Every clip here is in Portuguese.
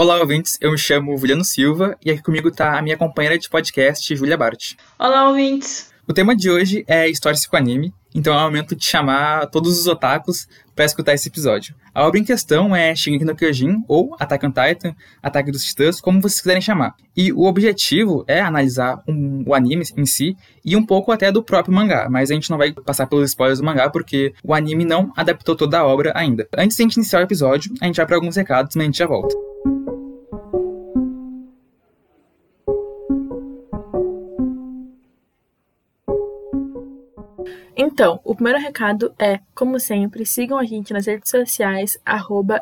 Olá, ouvintes. Eu me chamo Juliano Silva e aqui comigo está a minha companheira de podcast, Julia Bart. Olá, ouvintes. O tema de hoje é história com anime, então é o momento de chamar todos os otakus para escutar esse episódio. A obra em questão é Shingeki no Kyojin, ou Attack on Titan, Ataque dos Titãs, como vocês quiserem chamar. E o objetivo é analisar um, o anime em si e um pouco até do próprio mangá, mas a gente não vai passar pelos spoilers do mangá porque o anime não adaptou toda a obra ainda. Antes de a gente iniciar o episódio, a gente vai para alguns recados, mas a gente já volta. Então, o primeiro recado é, como sempre, sigam a gente nas redes sociais, arroba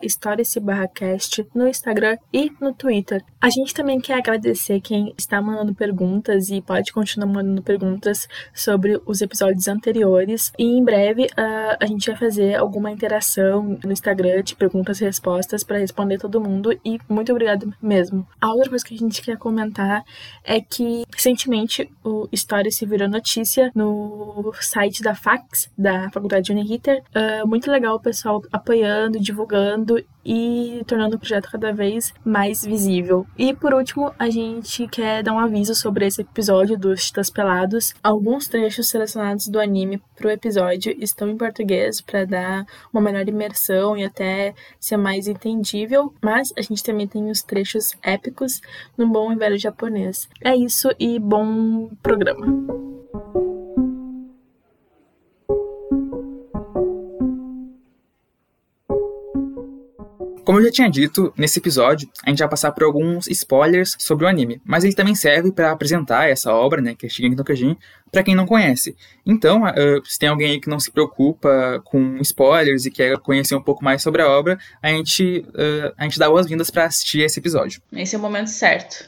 no Instagram e no Twitter. A gente também quer agradecer quem está mandando perguntas e pode continuar mandando perguntas sobre os episódios anteriores. E em breve uh, a gente vai fazer alguma interação no Instagram de perguntas e respostas para responder todo mundo. E muito obrigado mesmo. A outra coisa que a gente quer comentar é que recentemente o Story se virou notícia no site da FACS, da Faculdade Uniriter. Uh, muito legal o pessoal apoiando, divulgando e tornando o projeto cada vez mais visível. E por último, a gente quer dar um aviso sobre esse episódio dos Titãs Pelados. Alguns trechos selecionados do anime pro episódio estão em português para dar uma melhor imersão e até ser mais entendível, mas a gente também tem os trechos épicos no bom e velho japonês. É isso e bom programa. Como eu já tinha dito, nesse episódio a gente vai passar por alguns spoilers sobre o anime, mas ele também serve para apresentar essa obra, né, que é Shingeki no Kyojin, para quem não conhece. Então, uh, se tem alguém aí que não se preocupa com spoilers e quer conhecer um pouco mais sobre a obra, a gente, uh, a gente dá boas-vindas para assistir esse episódio. Esse é o momento certo.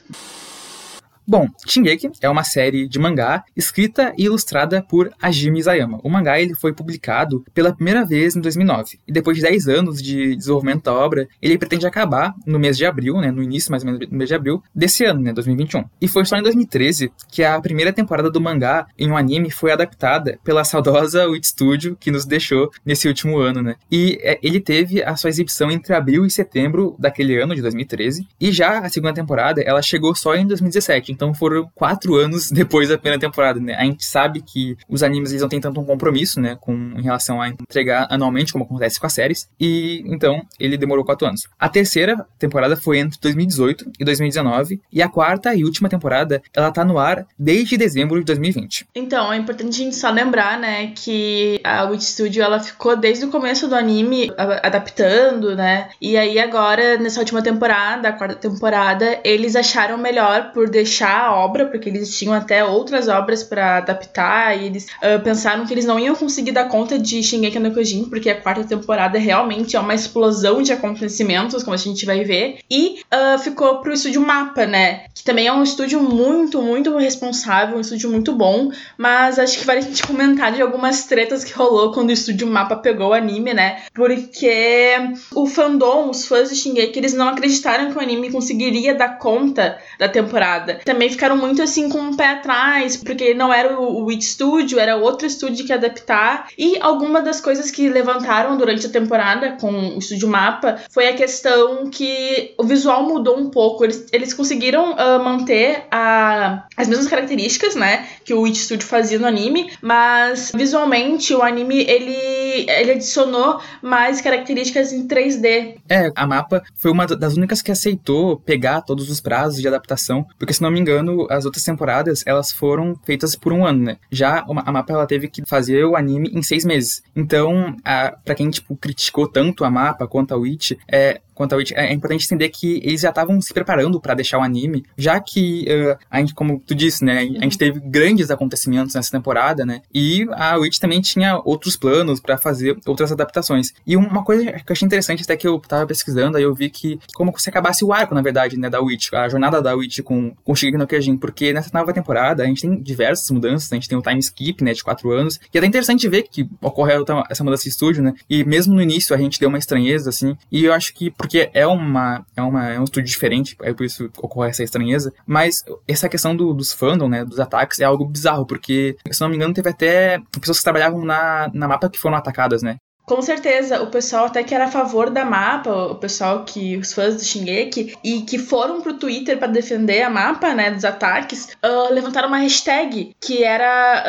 Bom, Shingeki é uma série de mangá escrita e ilustrada por Hajime Isayama. O mangá ele foi publicado pela primeira vez em 2009 e depois de 10 anos de desenvolvimento da obra, ele pretende acabar no mês de abril, né, no início mais ou menos do mês de abril desse ano, né, 2021. E foi só em 2013 que a primeira temporada do mangá em um anime foi adaptada pela saudosa Wit Studio que nos deixou nesse último ano, né? E é, ele teve a sua exibição entre abril e setembro daquele ano de 2013 e já a segunda temporada ela chegou só em 2017 então foram quatro anos depois da primeira temporada, né? A gente sabe que os animes eles não têm tanto um compromisso, né, com em relação a entregar anualmente, como acontece com as séries, e então ele demorou quatro anos. A terceira temporada foi entre 2018 e 2019, e a quarta e última temporada, ela tá no ar desde dezembro de 2020. Então, é importante a gente só lembrar, né, que a Witch Studio, ela ficou desde o começo do anime adaptando, né, e aí agora, nessa última temporada, a quarta temporada, eles acharam melhor por deixar a obra, porque eles tinham até outras obras para adaptar, e eles uh, pensaram que eles não iam conseguir dar conta de Shingeki no Kyojin, porque a quarta temporada realmente é uma explosão de acontecimentos, como a gente vai ver, e uh, ficou pro estúdio Mapa, né? Que também é um estúdio muito, muito responsável, um estúdio muito bom, mas acho que vale a gente comentar de algumas tretas que rolou quando o estúdio Mapa pegou o anime, né? Porque o fandom, os fãs de Shingeki, eles não acreditaram que o anime conseguiria dar conta da temporada. Também também ficaram muito assim com o um pé atrás, porque não era o, Witch Studio, era outro estúdio que ia adaptar. E alguma das coisas que levantaram durante a temporada com o estúdio Mapa foi a questão que o visual mudou um pouco. Eles, eles conseguiram uh, manter a, as mesmas características, né, que o Witch Studio fazia no anime, mas visualmente o anime ele, ele adicionou mais características em 3D. É, a Mapa foi uma das únicas que aceitou pegar todos os prazos de adaptação, porque se não me engano engano, as outras temporadas, elas foram feitas por um ano, né? Já a Mapa, ela teve que fazer o anime em seis meses. Então, a, pra quem, tipo, criticou tanto a Mapa quanto a Witch, é, quanto a Witch, é importante entender que eles já estavam se preparando para deixar o anime, já que uh, a gente, como tu disse, né, a gente teve grandes acontecimentos nessa temporada, né, e a Witch também tinha outros planos para fazer outras adaptações. E uma coisa que eu achei interessante até que eu tava pesquisando, aí eu vi que como se acabasse o arco, na verdade, né, da Witch, a jornada da Witch com, com Shigeki no Kyojin, porque nessa nova temporada a gente tem diversas mudanças, a gente tem o time skip, né, de quatro anos, e é até interessante ver que ocorreu essa mudança de estúdio, né, e mesmo no início a gente deu uma estranheza, assim, e eu acho que porque é uma é uma é um estúdio diferente, é por isso ocorre essa estranheza, mas essa questão do, dos fandom, né, dos ataques é algo bizarro, porque se não me engano teve até pessoas que trabalhavam na, na mapa que foram atacadas, né, Com certeza, o pessoal até que era a favor da mapa, o pessoal que, os fãs do Shingeki, e que foram pro Twitter para defender a mapa, né, dos ataques, uh, levantaram uma hashtag que era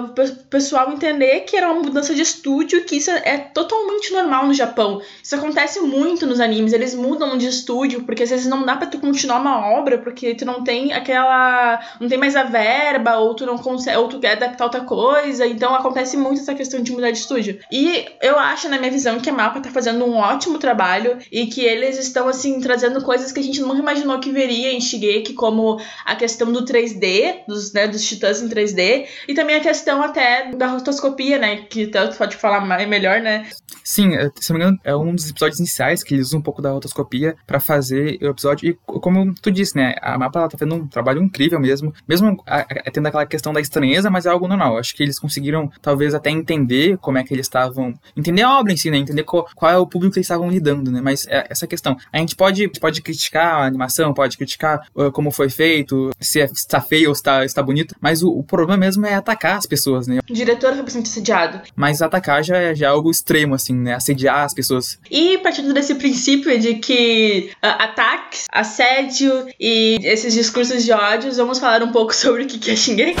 uh, o pessoal entender que era uma mudança de estúdio, que isso é totalmente normal no Japão. Isso acontece muito nos animes, eles mudam de estúdio, porque às vezes não dá pra tu continuar uma obra, porque tu não tem aquela. não tem mais a verba, ou tu não consegue, ou tu quer adaptar outra coisa. Então acontece muito essa questão de mudar de estúdio. E eu acho, na minha visão, que a Mapa tá fazendo um ótimo trabalho e que eles estão, assim, trazendo coisas que a gente nunca imaginou que veria em Shigeki, como a questão do 3D, dos, né, dos titãs em 3D, e também a questão até da rotoscopia, né, que tanto pode falar mais, melhor, né? Sim, é, se não me engano, é um dos episódios iniciais que eles usam um pouco da rotoscopia para fazer o episódio. E como tu disse, né, a Mapa ela tá fazendo um trabalho incrível mesmo, mesmo a, a, tendo aquela questão da estranheza, mas é algo normal. Acho que eles conseguiram, talvez, até entender como é que eles estavam. A obra em si, né? Entender qual, qual é o público que eles estavam lidando, né? Mas é essa questão. A gente pode, pode criticar a animação, pode criticar uh, como foi feito, se é, está feio ou está, está bonito, mas o, o, problema mesmo é atacar as pessoas, né? O diretor foi bastante assediado. Mas atacar já é, já é algo extremo, assim, né? Assediar as pessoas. E partindo desse princípio de que uh, ataques, assédio e esses discursos de ódios, vamos falar um pouco sobre o que é Shingeki.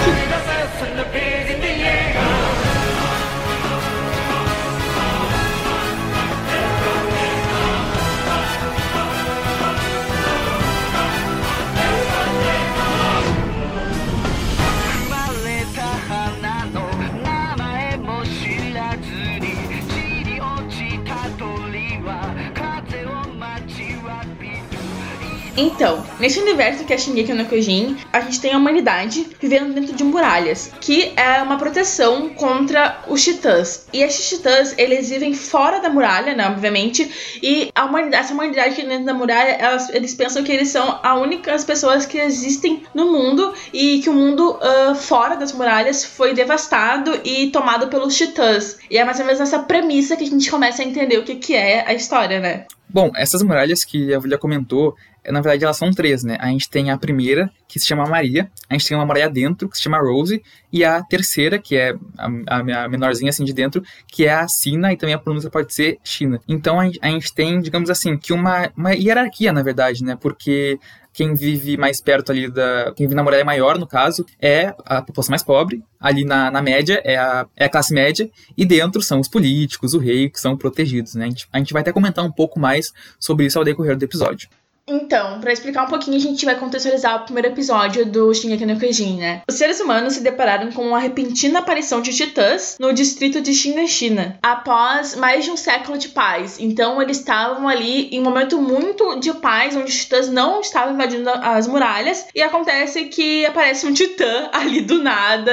Então, nesse universo que é Shingeki no Kyojin, a gente tem a humanidade vivendo dentro de muralhas, que é uma proteção contra os titãs. E esses titãs, eles vivem fora da muralha, né, obviamente, e a humanidade, essa humanidade que dentro da muralha, elas, eles pensam que eles são as únicas pessoas que existem no mundo e que o mundo uh, fora das muralhas foi devastado e tomado pelos titãs. E é mais ou menos nessa premissa que a gente começa a entender o que, que é a história, né? Bom, essas muralhas que a Julia comentou, na verdade elas são três, né? A gente tem a primeira, que se chama Maria, a gente tem uma muralha dentro, que se chama Rose, e a terceira, que é a, a, menorzinha assim de dentro, que é a Sina, e também a pronúncia pode ser China. Então a, gente tem, digamos assim, que uma, uma hierarquia, na verdade, né? Porque quem vive mais perto ali da. Quem vive na muralha maior, no caso, é a população mais pobre. Ali na, na média é a, é a classe média. E dentro são os políticos, o rei, que são protegidos, né? A gente, a gente vai até comentar um pouco mais sobre isso ao decorrer do episódio. Então, para explicar um pouquinho, a gente vai contextualizar o primeiro episódio do Shingeki no Kyojin, né? Os seres humanos se depararam com uma repentina aparição de titãs no distrito de Shiganshina, após mais de um século de paz. Então, eles estavam ali em um momento muito de paz, onde os titãs não estavam invadindo as muralhas, e acontece que aparece um titã ali do nada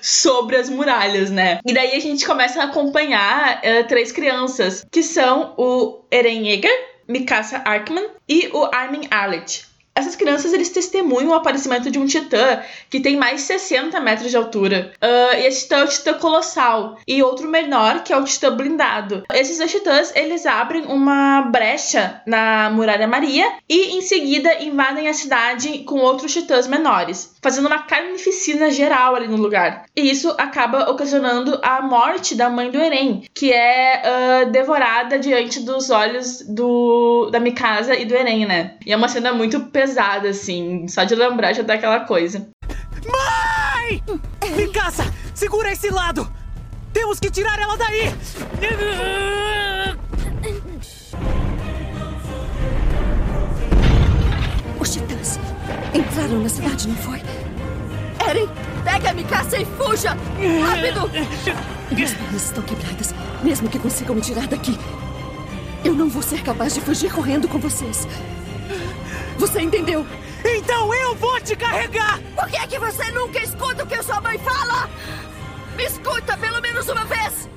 sobre as muralhas, né? E daí a gente começa a acompanhar uh, três crianças, que são o Eren Yeager, Mikasa Arkman e o Armin Arlet. Essas crianças eles testemunham o aparecimento de um titã que tem mais 60 metros de altura. Uh, esse titã é o titã colossal. E outro menor, que é o titã blindado. Esses dois titãs eles abrem uma brecha na Muralha Maria e em seguida invadem a cidade com outros titãs menores, fazendo uma carnificina geral ali no lugar. E isso acaba ocasionando a morte da mãe do Eren, que é uh, devorada diante dos olhos do, da Mikasa e do Eren, né? E é uma cena muito pesada, assim. Só de lembrar já dá aquela coisa. Mãe! Mikasa, segura esse lado! Temos que tirar ela daí! Os titãs entraram na cidade, não foi? Eren, pegue a Mikasa e fuja! Rápido! Minhas pernas estão quebradas. Mesmo que consigam me tirar daqui, eu não vou ser capaz de fugir correndo com vocês. Você entendeu? Então eu vou te carregar! Por que é que você nunca escuta o que sua mãe fala? Me escuta pelo menos uma vez!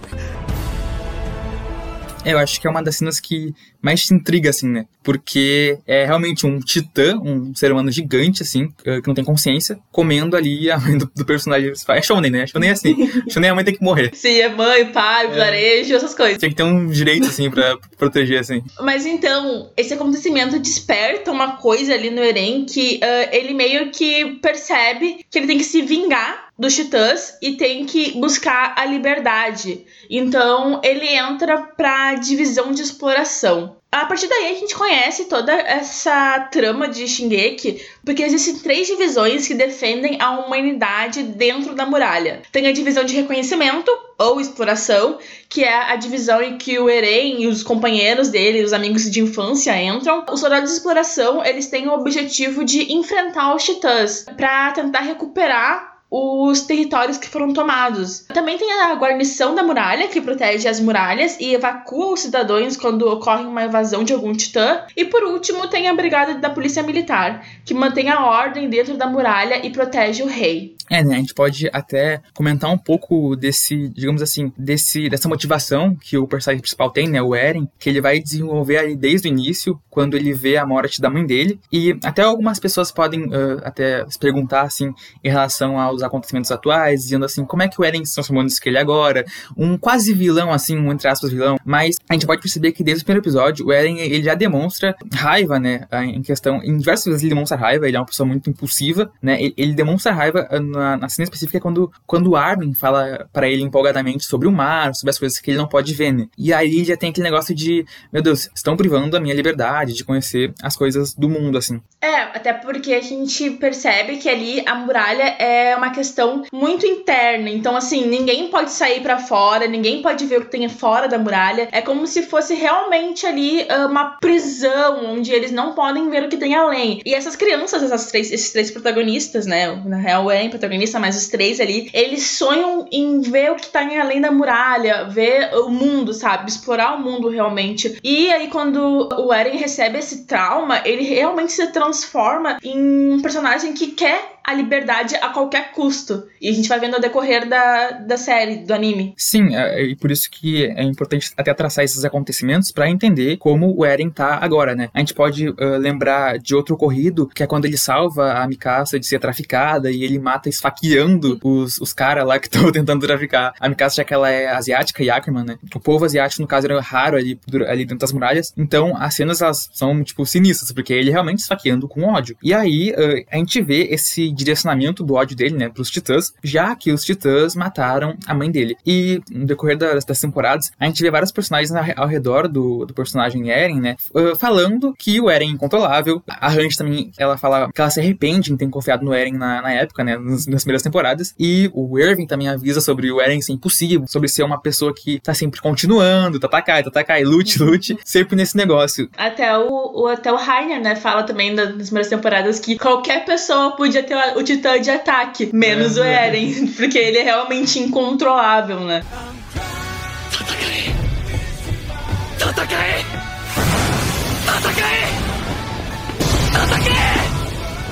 É, eu acho que é uma das cenas que mais te intriga, assim, né? Porque é realmente um titã, um ser humano gigante, assim, que não tem consciência, comendo ali a mãe do, do personagem. É shonen, né? Shonen é assim. shonen a mãe tem que morrer. Sim, é mãe, pai, vilarejo, é. essas coisas. Tem que ter um direito, assim, pra proteger, assim. Mas então, esse acontecimento desperta uma coisa ali no Eren que uh, ele meio que percebe que ele tem que se vingar dos titãs e tem que buscar a liberdade. Então ele entra pra divisão de exploração. A partir daí a gente conhece toda essa trama de Shingeki, porque existem três divisões que defendem a humanidade dentro da muralha. Tem a divisão de reconhecimento, ou exploração, que é a divisão em que o Eren e os companheiros dele, os amigos de infância entram. Os soldados de exploração, eles têm o objetivo de enfrentar os titãs para tentar recuperar os territórios que foram tomados. Também tem a guarnição da muralha, que protege as muralhas e evacua os cidadãos quando ocorre uma invasão de algum titã. E por último, tem a brigada da polícia militar, que mantém a ordem dentro da muralha e protege o rei. É, né? A gente pode até comentar um pouco desse, digamos assim, desse, dessa motivação que o personagem principal tem, né? O Eren, que ele vai desenvolver aí desde o início, quando ele vê a morte da mãe dele. E até algumas pessoas podem uh, até se perguntar, assim, em relação aos acontecimentos atuais, dizendo assim, como é que o Eren se transformou nisso que ele é agora? Um quase vilão, assim, um entre aspas vilão. Mas a gente pode perceber que desde o primeiro episódio, o Eren, ele já demonstra raiva, né? Em questão, em diversas vezes ele demonstra raiva, ele é uma pessoa muito impulsiva, né? Ele demonstra raiva na, na cena específica quando, quando o Armin fala para ele empolgadamente sobre o mar, sobre as coisas que ele não pode ver, né? E aí já tem aquele negócio de, meu Deus, estão privando a minha liberdade de conhecer as coisas do mundo, assim. É, até porque a gente percebe que ali a muralha é uma questão muito interna. Então, assim, ninguém pode sair para fora, ninguém pode ver o que tem fora da muralha. É como se fosse realmente ali ah, uma prisão onde eles não podem ver o que tem além. E essas crianças, essas três, esses três protagonistas, né? Na real, o Eren protagonista, mas os três ali, eles sonham em ver o que tá em além da muralha, ver o mundo, sabe? Explorar o mundo realmente. E aí, quando o Eren recebe esse trauma, ele realmente se transforma em um personagem que quer a liberdade a qualquer custo. E a gente vai vendo ao decorrer da, da série, do anime. Sim, é, e por isso que é importante até traçar esses acontecimentos para entender como o Eren tá agora, né? A gente pode uh, lembrar de outro ocorrido, que é quando ele salva a Mikasa de ser traficada e ele mata esfaqueando os, os caras lá que estão tentando traficar. A Mikasa, já que ela é asiática e Ackerman, né? O povo asiático, no caso, era raro ali, ali dentro das muralhas. Então, as cenas, elas são, tipo, sinistras, porque ele realmente esfaqueando com ódio. E aí, uh, a gente vê esse direcionamento do ódio dele, né, pros titãs, já que os titãs mataram a mãe dele. E no decorrer das, das temporadas, a gente vê vários personagens ao redor do, do personagem Eren, né, uh, falando que o Eren é incontrolável. A Hange também, ela fala que ela se arrepende em ter confiado no Eren na, na época, né, nas, nas primeiras temporadas. E o Irving também avisa sobre o Eren ser impossível, sobre ser uma pessoa que tá sempre continuando, tatakai, tatakai, lute, lute, sempre nesse negócio. Até o, o, até o Rainer, né, fala também das primeiras temporadas que qualquer pessoa podia ter o titã de ataque, menos é, o Eren, porque ele é realmente incontrolável, né?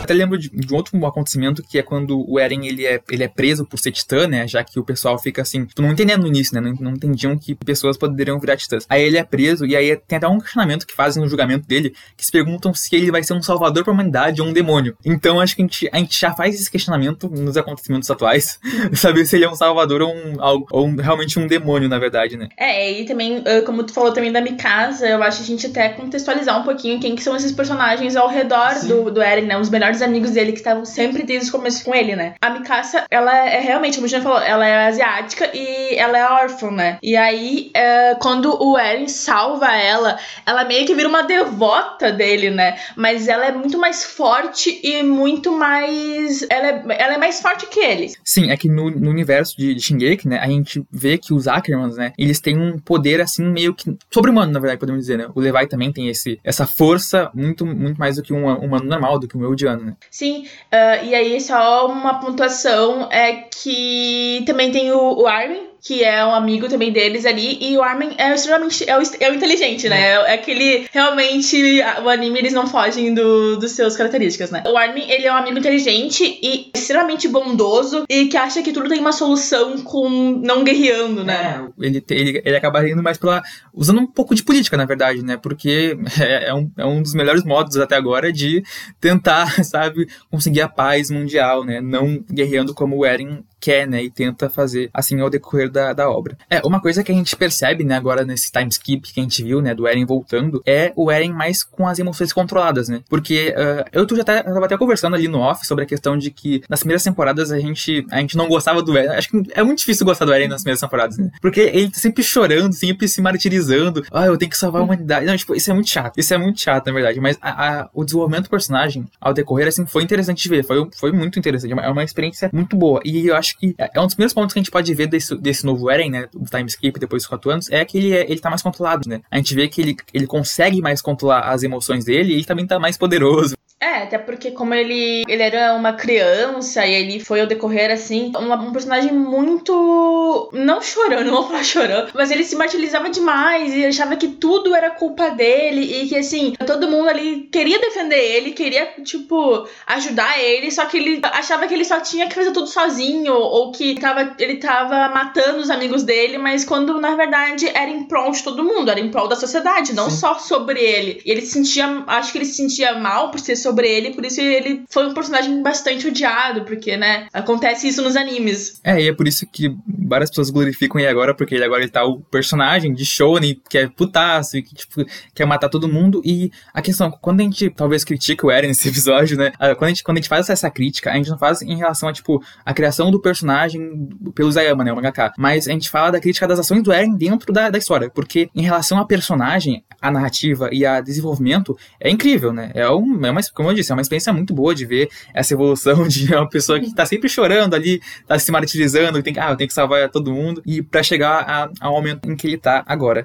Até lembro de, de, outro acontecimento que é quando o Eren ele é, ele é preso por ser titã, né? Já que o pessoal fica assim, tu não entendendo no início, né? Não, não entendiam que pessoas poderiam virar titãs. Aí ele é preso e aí tem até um questionamento que fazem no julgamento dele que se perguntam se ele vai ser um salvador pra humanidade ou um demônio. Então acho que a gente, a gente já faz esse questionamento nos acontecimentos atuais, saber se ele é um salvador ou, um, ou um, realmente um demônio, na verdade, né? É, e também, como tu falou também da Mikasa, eu acho que a gente até contextualizar um pouquinho quem que são esses personagens ao redor do, do Eren, né? Os melhores melhores amigos dele que estavam sempre desde o começo com ele, né? A Mikasa, ela é realmente, como a gente falou, ela é asiática e ela é órfã, né? E aí, é, quando o Eren salva ela, ela meio que vira uma devota dele, né? Mas ela é muito mais forte e muito mais. Ela é, ela é mais forte que ele. Sim, é que no, no universo de, de Shingeki, né, a gente vê que os Ackermans, né, eles têm um poder assim meio que sobre-humano, na verdade, podemos dizer, né? O Levi também tem esse, essa força muito, muito mais do que um humano normal, do que um Eldiano né? Sim, uh, e aí só uma pontuação é que também tem o, o Armin, que é um amigo também deles ali, e o Armin é extremamente é o, é o inteligente, né? É, é aquele realmente o anime eles não fogem do, dos seus características, né? O Armin, ele é um amigo inteligente e extremamente bondoso e que acha que tudo tem uma solução com não guerreando, né? É, ele, ele, ele acaba indo mais pela usando um pouco de política, na verdade, né? Porque é, é, um, é um dos melhores modos até agora de tentar, sabe, conseguir a paz mundial, né? Não guerreando como o Eren quer, né? E tenta fazer assim ao decorrer da, da obra. É, uma coisa que a gente percebe, né, agora nesse time skip que a gente viu, né, do Eren voltando, é o Eren mais com as emoções controladas, né? Porque uh, eu tu já eu tava até conversando ali no off sobre a questão de que nas primeiras temporadas a gente, a gente não gostava do Eren. Acho que é muito difícil gostar do Eren nas primeiras temporadas, né? Porque ele tá sempre chorando, sempre se martirizando. Ah, eu tenho que salvar a humanidade. Não, tipo, isso é muito chato. Isso é muito chato, na verdade. Mas a, a, o desenvolvimento do personagem, ao decorrer, assim, foi interessante de ver. Foi, foi muito interessante. É uma, é uma experiência muito boa. E eu acho que é um dos primeiros pontos que a gente pode ver desse, desse novo Eren, né? Do time skip depois dos quatro anos, é que ele, é, ele tá mais controlado, né? A gente vê que ele, ele consegue mais controlar as emoções dele e ele também tá mais poderoso. É, até porque como ele, ele era uma criança e ele foi ao decorrer assim, um, um personagem muito. não chorando, não vou falar chorando, mas ele se martirizava demais e achava que tudo era culpa dele e que assim, todo mundo ali queria defender ele, queria, tipo, ajudar ele, só que ele achava que ele só tinha que fazer tudo sozinho, ou que tava, ele tava matando os amigos dele, mas quando na verdade era em prol de todo mundo, era em prol da sociedade, não Sim. só sobre ele. E ele se sentia, acho que ele se sentia mal por ser sobre ele, por isso ele foi um personagem bastante odiado, porque, né, acontece isso nos animes. É, e é por isso que várias pessoas glorificam ele agora, porque ele agora ele tá o personagem de Shonen, que é putaço, e que, tipo, quer matar todo mundo, e a questão, quando a gente talvez critica o Eren nesse episódio, né, quando a gente, quando a gente faz essa crítica, a gente não faz em relação a, tipo, a criação do personagem pelo Zayama, né, o mangaka, mas a gente fala da crítica das ações do Eren dentro da, da história, porque em relação a personagem, a narrativa e a desenvolvimento, é incrível, né, é, um, é uma, como eu disse, é uma experiência muito boa de ver essa evolução de uma pessoa que tá sempre chorando ali, tá se martirizando, tem que, ah, eu tenho que salvar todo mundo, e para chegar ao momento em que ele tá agora.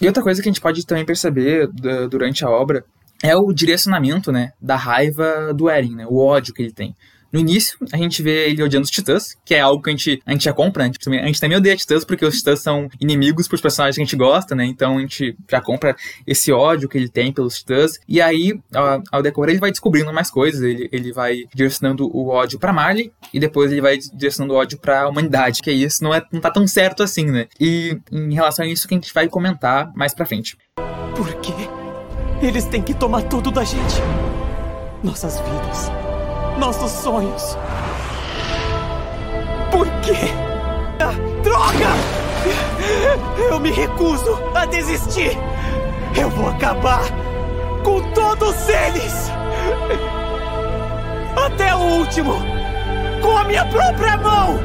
E outra coisa que a gente pode também perceber durante a obra é o direcionamento, né, da raiva do Eren, né, o ódio que ele tem. No início, a gente vê ele odiando os titãs, que é algo que a gente, a gente já compra, né? A gente também odeia titãs porque os titãs são inimigos pros personagens que a gente gosta, né? Então a gente já compra esse ódio que ele tem pelos titãs. E aí, ao, ao decorrer, ele vai descobrindo mais coisas. Ele, ele vai direcionando o ódio pra Marley e depois ele vai direcionando o ódio pra humanidade, que isso, não, é, não tá tão certo assim, né? E em relação a isso que a gente vai comentar mais pra frente. Por quê? Eles têm que tomar tudo da gente. Nossas vidas nossos sonhos. Por quê? Ah, droga! Eu me recuso a desistir! Eu vou acabar com todos eles! Até o último! Com a minha própria mão!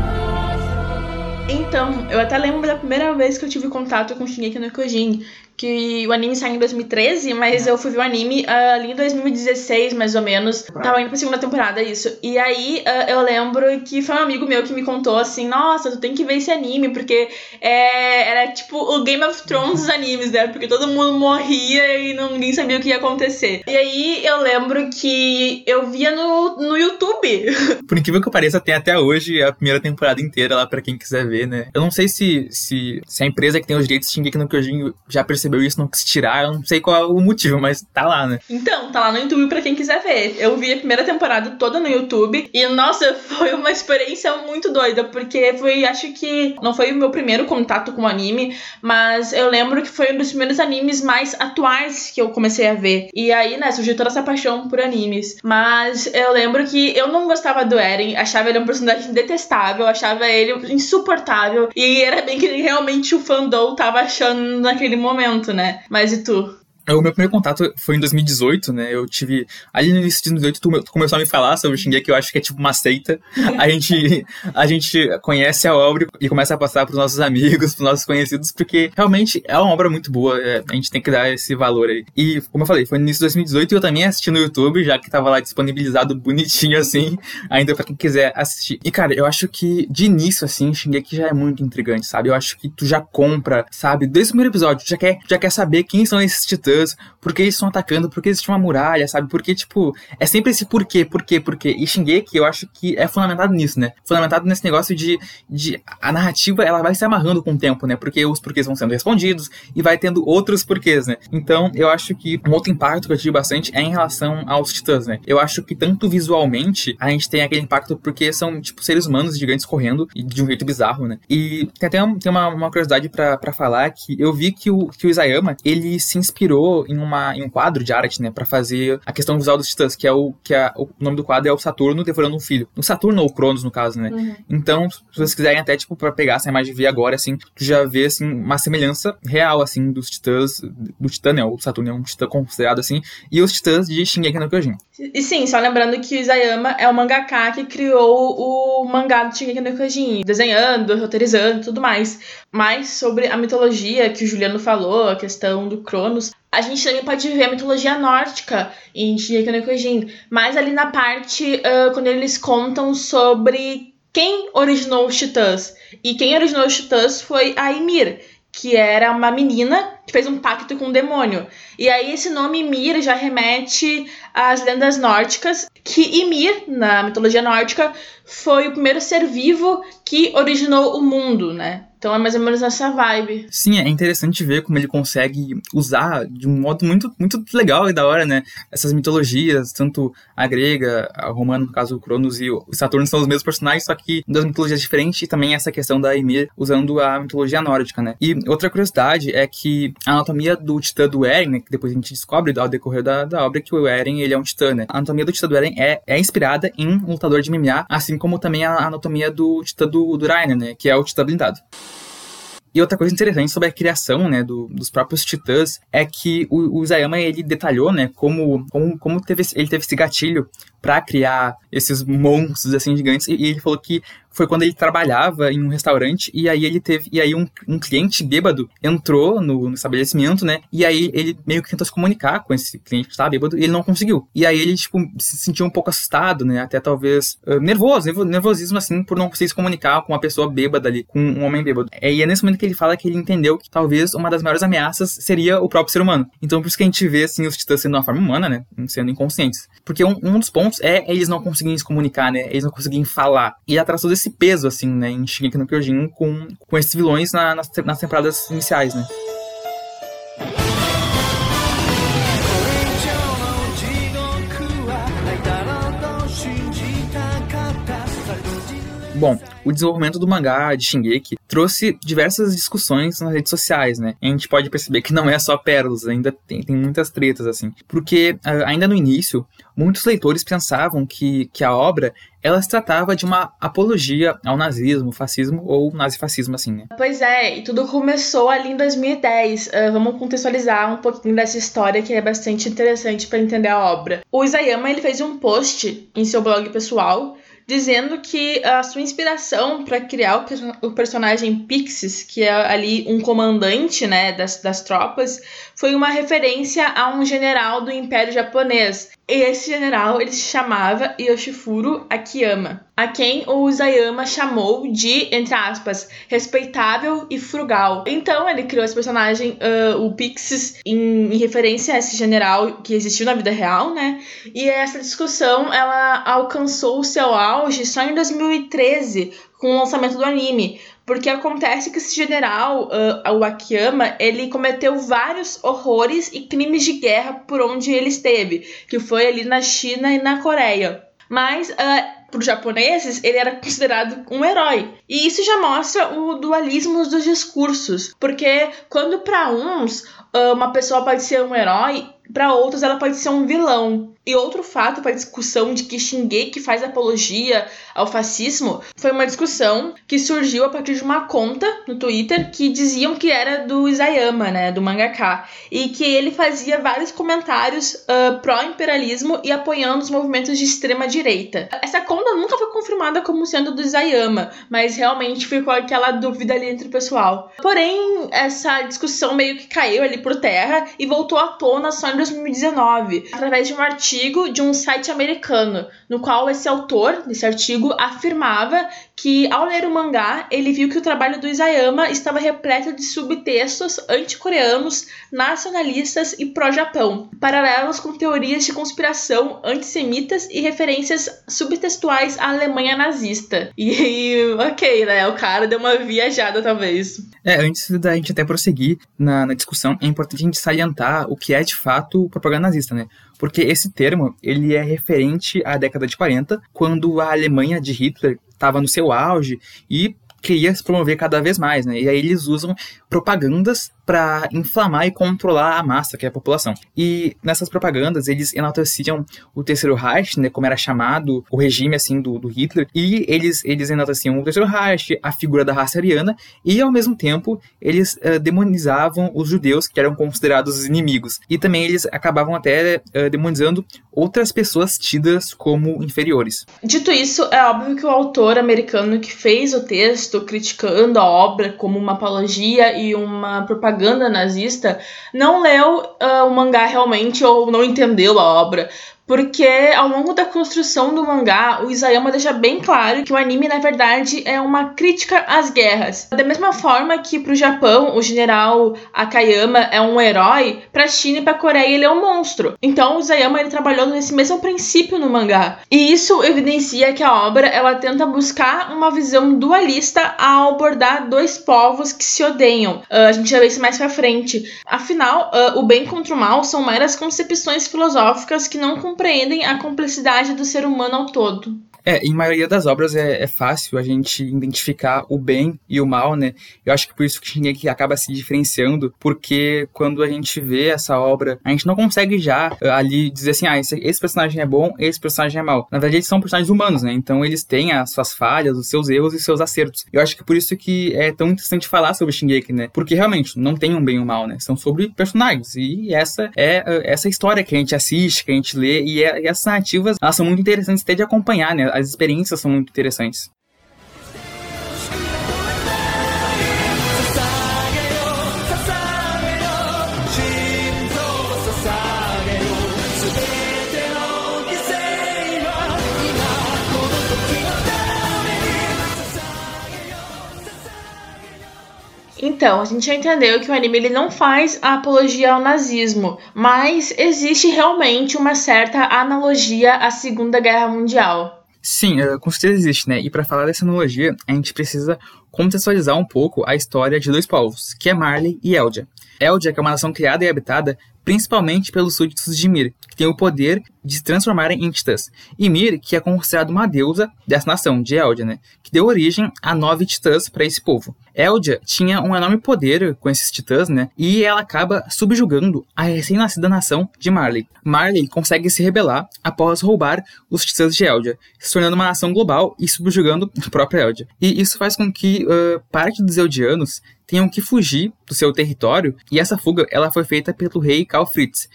Então, eu até lembro da primeira vez que eu tive contato com Shingeki no Kyojin, que o anime saiu em 2013, mas é. eu fui ver o anime uh, ali em 2016, mais ou menos. Tava indo pra segunda temporada, isso. E aí uh, eu lembro que foi um amigo meu que me contou assim: Nossa, tu tem que ver esse anime, porque é, era tipo o Game of Thrones dos animes, né? Porque todo mundo morria e ninguém sabia o que ia acontecer. E aí eu lembro que eu via no, no YouTube. Por incrível que pareça, tem até hoje a primeira temporada inteira lá para quem quiser ver, né? Eu não sei se, se, se a empresa que tem os direitos de Shingeki no Kyojin já percebeu percebeu isso, não quis tirar. Eu não sei qual é o motivo, mas tá lá, né? Então, tá lá no YouTube pra quem quiser ver. Eu vi a primeira temporada toda no YouTube e, nossa, foi uma experiência muito doida, porque foi, acho que não foi o meu primeiro contato com anime, mas eu lembro que foi um dos primeiros animes mais atuais que eu comecei a ver. E aí, né, surgiu toda essa paixão por animes. Mas eu lembro que eu não gostava do Eren, achava ele um personagem detestável, achava ele insuportável, e era bem que realmente o fandom tava achando naquele momento né? Mas e tu? É, o meu primeiro contato foi em 2018, né? Eu tive. Ali no início de 2018, tu, tu começou a me falar sobre Shingeki, que eu acho que é tipo uma seita. A gente, a gente conhece a obra e começa a passar pros nossos amigos, pros nossos conhecidos, porque realmente é uma obra muito boa. É, a gente tem que dar esse valor aí. E, como eu falei, foi no início de 2018 e eu também assisti no YouTube, já que tava lá disponibilizado bonitinho assim, ainda pra quem quiser assistir. E, cara, eu acho que de início, assim, Shingeki já é muito intrigante, sabe? Eu acho que tu já compra, sabe? Desde o primeiro episódio, tu já quer, já quer saber quem são esses titãs porque eles estão atacando, porque existe uma muralha, sabe? Porque, tipo, é sempre esse porquê, porquê, porquê. E Shingeki, eu acho que é fundamentado nisso, né? Fundamentado nesse negócio de, de a narrativa, ela vai se amarrando com o tempo, né? Porque os porquês vão sendo respondidos e vai tendo outros porquês, né? Então, eu acho que um outro impacto que eu tive bastante é em relação aos titãs, né? Eu acho que tanto visualmente a gente tem aquele impacto porque são, tipo, seres humanos gigantes correndo e de um jeito bizarro, né? E tem até tem uma, uma curiosidade para falar que eu vi que o, que o Isayama, ele se inspirou em, uma, em um quadro de arte, né, para fazer a questão visual dos titãs, que é o que é, o nome do quadro é o Saturno devorando um filho. O Saturno ou Cronos, no caso, né? Uhum. Então, se vocês quiserem até, tipo, para pegar essa imagem e ver agora, assim, tu já vê, assim, uma semelhança real, assim, dos titãs, do titã, né? O Saturno é um titã considerado assim, e os titãs de Shingeki no Kyojin. E sim, só lembrando que o Isayama é o mangaka que criou o mangá do Shingeki no Kyojin, desenhando, roteirizando tudo mais. Mas sobre a mitologia que o Juliano falou, a questão do Cronos, a gente também pode ver a mitologia nórdica em Shingeki mas ali na parte uh, quando eles contam sobre quem originou os titãs. E quem originou os titãs foi a Ymir, que era uma menina fez um pacto com o demônio. E aí esse nome Ymir já remete às lendas nórdicas, que Ymir, na mitologia nórdica, foi o primeiro ser vivo que originou o mundo, né? Então é mais ou menos essa vibe. Sim, é interessante ver como ele consegue usar de um modo muito, muito legal e da hora, né? Essas mitologias, tanto a grega, a romana, no caso o Cronos e o Saturno são os mesmos personagens, só que das mitologias diferentes, e também essa questão da Ymir usando a mitologia nórdica, né? E outra curiosidade é que a anatomia do titã do Eren, né, que depois a gente descobre ao decorrer da, da obra que o Eren ele é um titã, né? A anatomia do titã do Eren é, é inspirada em um lutador de MMA, assim como também a anatomia do titã do, do Rainer, né? Que é o titã blindado. E outra coisa interessante sobre a criação, né, do, dos próprios titãs é que o, o Isayama, ele detalhou, né, como, como, como teve, ele teve esse gatilho para criar esses monstros, assim, gigantes, e, e ele falou que foi quando ele trabalhava em um restaurante e aí ele teve e aí um, um cliente bêbado entrou no, no, estabelecimento, né? E aí ele meio que tentou se comunicar com esse cliente que estava bêbado e ele não conseguiu. E aí ele tipo se sentiu um pouco assustado, né? Até talvez uh, nervoso, nervosismo assim por não conseguir se comunicar com uma pessoa bêbada ali, com um homem bêbado. É, e é nesse momento que ele fala que ele entendeu que talvez uma das maiores ameaças seria o próprio ser humano. Então por isso que a gente vê assim os titãs sendo uma forma humana, né? Sendo inconscientes. Porque um, um dos pontos é eles não conseguirem se comunicar, né? Eles não conseguirem falar. E atrás todo esse peso, assim, né, em Shingeki no Kyojin com, com esses vilões na, nas, nas temporadas iniciais, né? Bom, o desenvolvimento do mangá de Shingeki trouxe diversas discussões nas redes sociais, né? a gente pode perceber que não é só pérolas, ainda tem, tem muitas tretas, assim. Porque, ainda no início, muitos leitores pensavam que, que a obra ela se tratava de uma apologia ao nazismo, fascismo ou nazifascismo, assim, né? Pois é, e tudo começou ali em 2010. Uh, ah, vamos contextualizar um pouquinho dessa história que é bastante interessante para entender a obra. O Isayama ele fez um post em seu blog pessoal dizendo que a sua inspiração para criar o, o, personagem Pixis, que é ali um comandante né, das, das tropas, foi uma referência a um general do Império Japonês. E esse general ele se chamava Yoshifuro Akiyama, a quem o Isayama chamou de, entre aspas, respeitável e frugal. Então ele criou esse personagem, uh, o Pixis, em, em, referência a esse general que existiu na vida real, né? E essa discussão ela alcançou o seu auge só em 2013 com o lançamento do anime, porque acontece que esse general, uh, o Akiyama, ele cometeu vários horrores e crimes de guerra por onde ele esteve, que foi ali na China e na Coreia. Mas uh, para os japoneses, ele era considerado um herói. E isso já mostra o dualismo dos discursos, porque quando para uns uh, uma pessoa pode ser um herói, para outros ela pode ser um vilão. E outro fato para a discussão de que Shingeki faz apologia ao fascismo foi uma discussão que surgiu a partir de uma conta no Twitter que diziam que era do Isayama, né, do mangaka, e que ele fazia vários comentários uh, pró-imperialismo e apoiando os movimentos de extrema direita. Essa conta nunca foi confirmada como sendo do Isayama, mas realmente ficou aquela dúvida ali entre o pessoal. Porém, essa discussão meio que caiu ali por terra e voltou à tona só em 2019, através de um artigo artigo de um site americano, no qual esse autor desse artigo afirmava que ao ler o mangá, ele viu que o trabalho do Isayama estava repleto de subtextos anticoreanos, nacionalistas e pró-Japão, paralelos com teorias de conspiração antissemitas e referências subtextuais à Alemanha nazista. E, ok, né? O cara deu uma viajada, talvez. É, antes da gente até prosseguir na, na discussão, é importante a gente salientar o que é de fato propaganda nazista, né? Porque esse termo, ele é referente à década de 40, quando a Alemanha de Hitler estava no seu auge e queria se promover cada vez mais, né? E aí eles usam propagandas para inflamar e controlar a massa, que é a população. E nessas propagandas eles enalteciam o Terceiro Reich, né, como era chamado o regime assim do, do Hitler, e eles eles enalteciam o Terceiro Reich, a figura da raça ariana, e ao mesmo tempo eles uh, demonizavam os judeus que eram considerados inimigos. E também eles acabavam até uh, demonizando outras pessoas tidas como inferiores. Dito isso, é óbvio que o autor americano que fez o texto criticando a obra como uma apologia e uma propaganda nazista não leu uh, o mangá realmente ou não entendeu a obra porque ao longo da construção do mangá, o Isayama deixa bem claro que o anime, na verdade, é uma crítica às guerras. Da mesma forma que pro Japão, o general Akayama é um herói, pra China e pra Coreia ele é um monstro. Então o Isayama ele trabalhou nesse mesmo princípio no mangá. E isso evidencia que a obra ela tenta buscar uma visão dualista ao abordar dois povos que se odeiam. Uh, a gente vai ver isso mais pra frente. Afinal, uh, o bem contra o mal são meras concepções filosóficas que não compreendem a complexidade do ser humano ao todo. É, em maioria das obras é, é, fácil a gente identificar o bem e o mal, né? Eu acho que por isso que Shingeki acaba se diferenciando, porque quando a gente vê essa obra, a gente não consegue já uh, ali dizer assim, ah, esse, esse, personagem é bom, esse personagem é mal. Na verdade, eles são personagens humanos, né? Então eles têm as suas falhas, os seus erros e seus acertos. Eu acho que por isso que é tão interessante falar sobre Shingeki, né? Porque realmente não tem um bem e um mal, né? São sobre personagens. E essa é uh, essa história que a gente assiste, que a gente lê, e, é, e essas narrativas, elas são muito interessantes até de acompanhar, né? As experiências são muito interessantes. Então, a gente já entendeu que o anime ele não faz a apologia ao nazismo, mas existe realmente uma certa analogia à Segunda Guerra Mundial. Sim, eh, com certeza existe, né? E para falar dessa analogia, a gente precisa contextualizar um pouco a história de dois povos, que é Marley e Eldia. Eldia, é uma nação criada e habitada principalmente pelos súditos de Mir, que tem o poder de se transformarem em titãs. E Mir, que é considerada uma deusa dessa nação, de Eldia, né? Que deu origem a nove titãs para esse povo. Eldia tinha um enorme poder com esses titãs, né? E ela acaba subjugando a recém-nascida nação de Marley. Marley consegue se rebelar após roubar os titãs de Eldia, se tornando uma nação global e subjugando a própria Eldia. E isso faz com que uh, parte dos Eldianos tenham que fugir do seu território, e essa fuga ela foi feita pelo rei Karl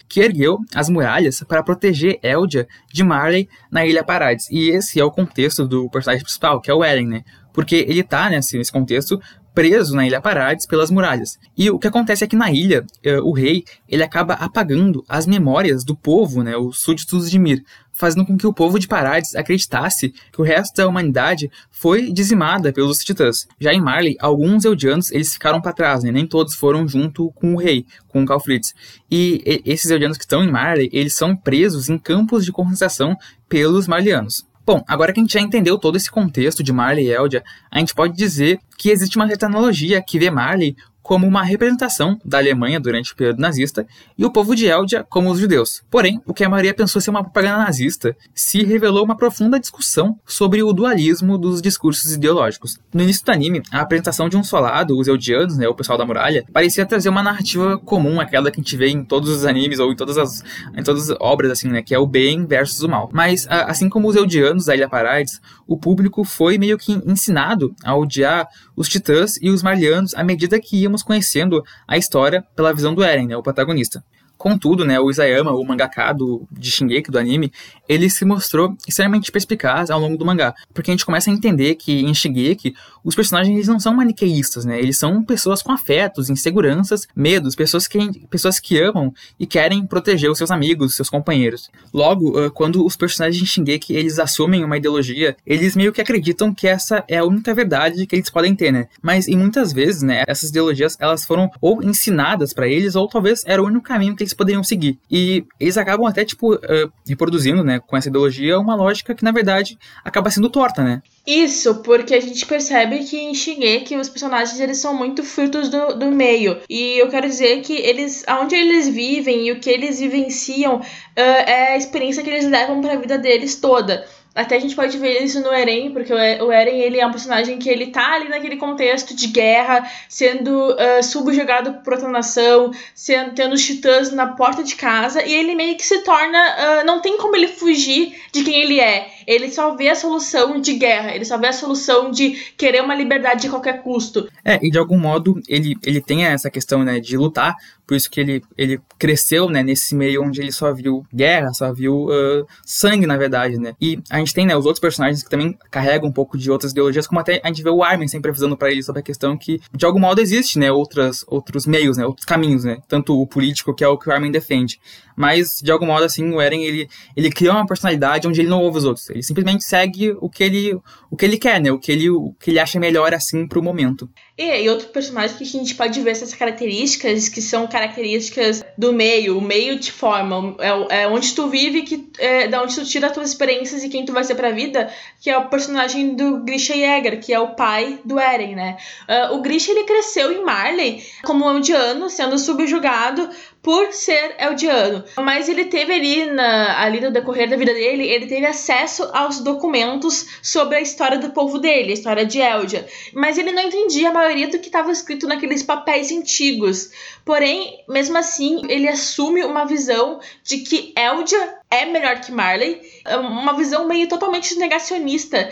que ergueu as muralhas para proteger Eldia de Marley na Ilha Parades. E esse é o contexto do personagem principal, que é o Eren, né? Porque ele tá nesse, nesse contexto preso na Ilha Parades pelas muralhas. E o que acontece é que na ilha, uh, o rei, ele acaba apagando as memórias do povo, né, os súditos de Mir, fazendo com que o povo de Parades acreditasse que o resto da humanidade foi dizimada pelos titãs. Já em Marley, alguns eldianos eles ficaram para trás, né? nem todos foram junto com o rei, com o Calfritz. E, esses eldianos que estão em Marley, eles são presos em campos de concentração pelos marlianos. Bom, agora que a gente já entendeu todo esse contexto de Marley e Eldia, a gente pode dizer que existe uma certa analogia que vê Marley como uma representação da Alemanha durante o período nazista e o povo de Eldia como os judeus. Porém, o que a maioria pensou ser uma propaganda nazista se revelou uma profunda discussão sobre o dualismo dos discursos ideológicos. No início do anime, a apresentação de um solado, os Eldianos, né, o pessoal da muralha, parecia trazer uma narrativa comum, aquela que a gente vê em todos os animes ou em todas as, em todas as obras, assim, né, que é o bem versus o mal. Mas, assim como os Eldianos da Ilha Parades, o público foi meio que ensinado a odiar os titãs e os marlianos à medida que íamos conhecendo a história pela visão do Eren, né, o protagonista. Contudo, né, o Isayama, o mangaka do, de Shingeki, do anime, ele se mostrou extremamente perspicaz ao longo do mangá, porque a gente começa a entender que em Shingeki os personagens eles não são maniqueístas, né? Eles são pessoas com afetos, inseguranças, medos, pessoas que, pessoas que amam e querem proteger os seus amigos, seus companheiros. Logo, quando os personagens de Shingeki eles assumem uma ideologia, eles meio que acreditam que essa é a única verdade que eles podem ter, né? Mas e muitas vezes, né, essas ideologias elas foram ou ensinadas para eles ou talvez era o único caminho que eles poderiam seguir. E eles acabam até tipo uh, reproduzindo, né, com essa ideologia uma lógica que na verdade acaba sendo torta, né? Isso, porque a gente percebe que em Shingeki os personagens eles são muito frutos do, do meio. E eu quero dizer que eles, aonde eles vivem e o que eles vivenciam uh, é a experiência que eles levam para a vida deles toda. Até a gente pode ver isso no Eren, porque o Eren ele é um personagem que ele tá ali naquele contexto de guerra, sendo uh, subjugado por outra nação, sendo, tendo os titãs na porta de casa, e ele meio que se torna. Uh, não tem como ele fugir de quem ele é. Ele só vê a solução de guerra, ele só vê a solução de querer uma liberdade de qualquer custo. É, e de algum modo ele, ele tem essa questão, né, de lutar, por isso que ele, ele cresceu, né, nesse meio onde ele só viu guerra, só viu uh, sangue, na verdade, né. E a gente tem, né, os outros personagens que também carregam um pouco de outras ideologias, como até a gente vê o Armin sempre avisando para ele sobre a questão que, de algum modo, existe, né, outras, outros meios, né, outros caminhos, né, tanto o político, que é o que o Armin defende, mas, de algum modo, assim, o Eren, ele, ele cria uma personalidade onde ele não ouve os outros, ele simplesmente segue o que ele, o que ele quer, né, o que ele, o que ele acha melhor, assim, pro momento. E, e outro personagem que a gente pode ver essas características, que são características do meio, o meio te forma, é, é onde tu vive, que é da onde tu tira as tuas experiências e quem tu vai ser pra vida, que é o personagem do Grisha Jäger, que é o pai do Eren, né? Uh, o Grisha, ele cresceu em Marley como um eldiano, sendo subjugado por ser eldiano. Mas ele teve ali, na, ali no decorrer da vida dele, ele teve acesso aos documentos sobre a história do povo dele, a história de Eldia. Mas ele não entendia a maioria do que estava escrito naqueles papéis antigos. Porém, mesmo assim, ele assume uma visão de que Eldia é melhor que Marley, é uma visão meio totalmente negacionista,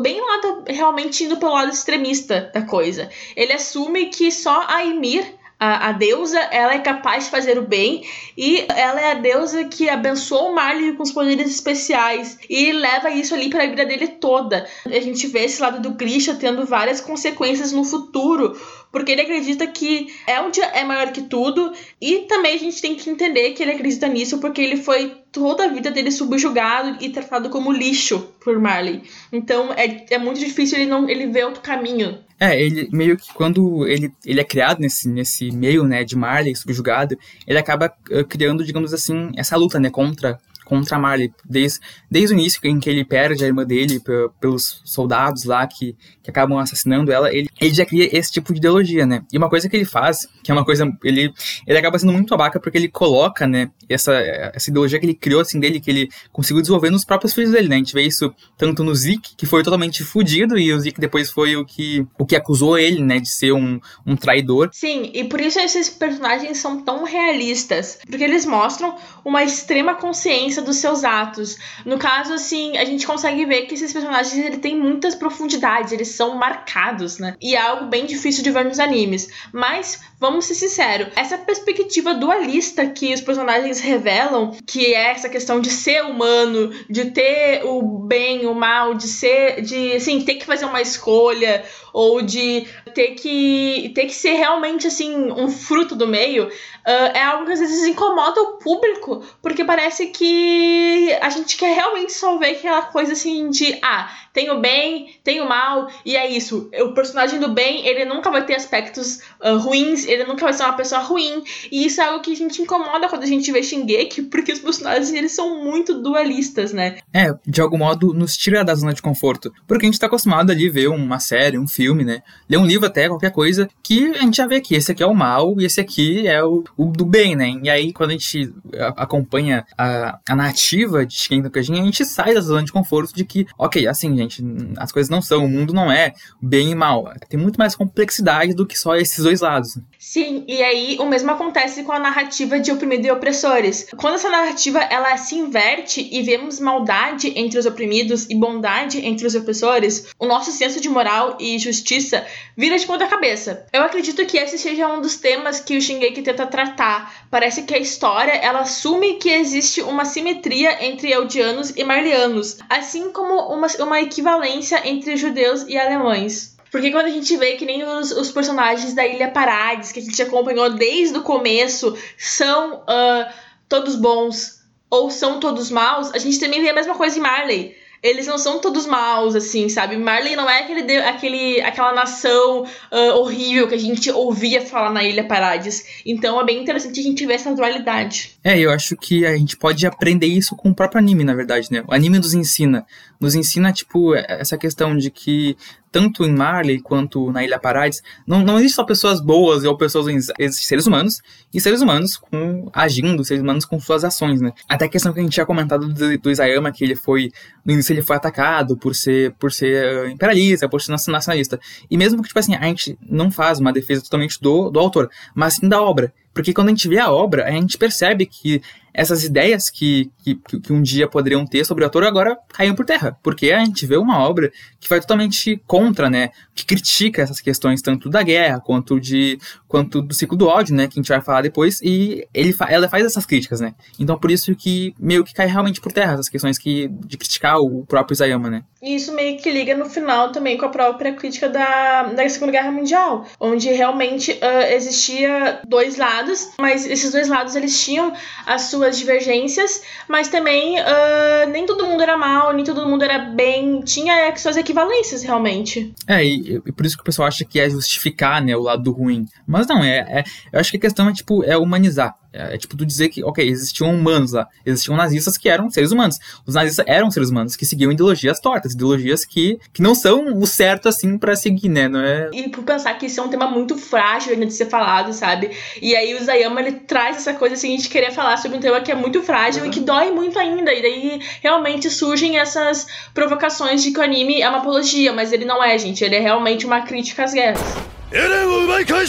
bem lá realmente indo pelo lado extremista da coisa. Ele assume que só a Ymir a, a, deusa, ela é capaz de fazer o bem e ela é a deusa que abençoa o Marley com os poderes especiais e leva isso ali para a vida dele toda. A gente vê esse lado do Grisha tendo várias consequências no futuro, porque ele acredita que Eldia é maior que tudo e também a gente tem que entender que ele acredita nisso porque ele foi toda a vida dele subjugado e tratado como lixo por Marley. Então é, é muito difícil ele não ele ver outro caminho é, ele meio que quando ele, ele é criado nesse, nesse meio, né, de Marley subjugado, ele acaba uh, criando, digamos assim, essa luta, né, contra contra Marley, desde, desde o início em que ele perde a irmã dele pelos soldados lá que, que acabam assassinando ela, ele, ele já cria esse tipo de ideologia, né? E uma coisa que ele faz, que é uma coisa, ele, ele acaba sendo muito abaca porque ele coloca, né, essa, essa ideologia que ele criou, assim, dele, que ele conseguiu desenvolver nos próprios filhos dele, né? A gente vê isso tanto no Zeke, que foi totalmente fudido, e o Zeke depois foi o que, o que acusou ele, né, de ser um, um traidor. Sim, e por isso esses personagens são tão realistas, porque eles mostram uma extrema consciência dos seus atos. No caso, assim, a gente consegue ver que esses personagens ele têm muitas profundidades, eles são marcados, né? E é algo bem difícil de ver nos animes. Mas, vamos ser sinceros, essa perspectiva dualista que os personagens revelam, que é essa questão de ser humano, de ter o bem, o mal, de ser, de, assim, ter que fazer uma escolha, ou de ter que, ter que ser realmente, assim, um fruto do meio, uh, é algo que às vezes incomoda o público, porque parece que a gente quer realmente só ver aquela coisa assim de, ah, tem o bem, tem o mal, e é isso. O personagem do bem, ele nunca vai ter aspectos uh, ruins, ele nunca vai ser uma pessoa ruim, e isso é algo que a gente incomoda quando a gente vê Shingeki, porque os personagens, eles são muito dualistas, né? É, de algum modo, nos tira da zona de conforto, porque a gente tá acostumado ali ver uma série, um filme, né? Ler um livro até, qualquer coisa, que a gente já vê que esse aqui é o mal, e esse aqui é o, o do bem, né? E aí, quando a gente acompanha a, a narrativa de Shingeki a gente sai da zona de conforto de que, ok, assim, gente, gente. As coisas não são, o mundo não é bem e mal. Tem muito mais complexidade do que só esses dois lados. Sim, e aí o mesmo acontece com a narrativa de oprimido e opressores. Quando essa narrativa ela se inverte e vemos maldade entre os oprimidos e bondade entre os opressores, o nosso senso de moral e justiça vira de ponta cabeça. Eu acredito que esse seja um dos temas que o Shingeki tenta tratar. Parece que a história ela assume que existe uma simetria entre eldianos e marlianos, assim como uma, uma equivalência entre judeus e alemães. Porque quando a gente vê que nem os, os, personagens da Ilha Parades, que a gente acompanhou desde o começo, são uh, todos bons ou são todos maus, a gente também vê a mesma coisa em Marley eles não são todos maus, assim, sabe? Marley não é aquele, aquele, aquela nação uh, horrível que a gente ouvia falar na Ilha Parades. Então é bem interessante a gente ver essa dualidade. É, eu acho que a gente pode aprender isso com o próprio anime, na verdade, né? O anime nos ensina. Nos ensina, tipo, essa questão de que tanto em Marley quanto na Ilha Parades, não, não existe só pessoas boas ou pessoas ruins, existem seres humanos e seres humanos com, agindo, seres humanos com suas ações, né? Até a questão que a gente tinha comentado do, do Isayama, que ele foi, no início ele foi atacado por ser, por ser imperialista, por ser nacionalista. E mesmo que, tipo assim, a gente não faz uma defesa totalmente do, do autor, mas sim da obra. Porque quando a gente vê a obra, a gente percebe que essas ideias que, que, que, um dia poderiam ter sobre o autor agora caíram por terra. Porque a gente vê uma obra que vai totalmente contra, né? Que critica essas questões tanto da guerra quanto, de, quanto do ciclo do ódio, né? Que a gente vai falar depois. E ele ela faz essas críticas, né? Então por isso que meio que cai realmente por terra essas questões que, de criticar o próprio Isayama, né? E isso meio que liga no final também com a própria crítica da, da Segunda Guerra Mundial, onde realmente uh, existia dois lados, mas esses dois lados eles tinham as suas divergências, mas também uh, nem todo mundo era mal, nem todo mundo era bem, tinha suas equivalências realmente. É, e, e por isso que o pessoal acha que é justificar, né, o lado ruim. Mas não, é, é eu acho que a questão é, tipo, é humanizar. É, é, tipo tu dizer que, ok, existiam humanos lá, existiam nazistas que eram seres humanos. Os nazistas eram seres humanos que seguiam ideologias tortas, ideologias que, que não são o certo assim para seguir, né? Não é... E por pensar que isso é um tema muito frágil ainda de ser falado, sabe? E aí o Zayama ele traz essa coisa assim de querer falar sobre um tema que é muito frágil uhum. e que dói muito ainda. E daí realmente surgem essas provocações de que o anime é uma apologia, mas ele não é, gente. Ele é realmente uma crítica às guerras.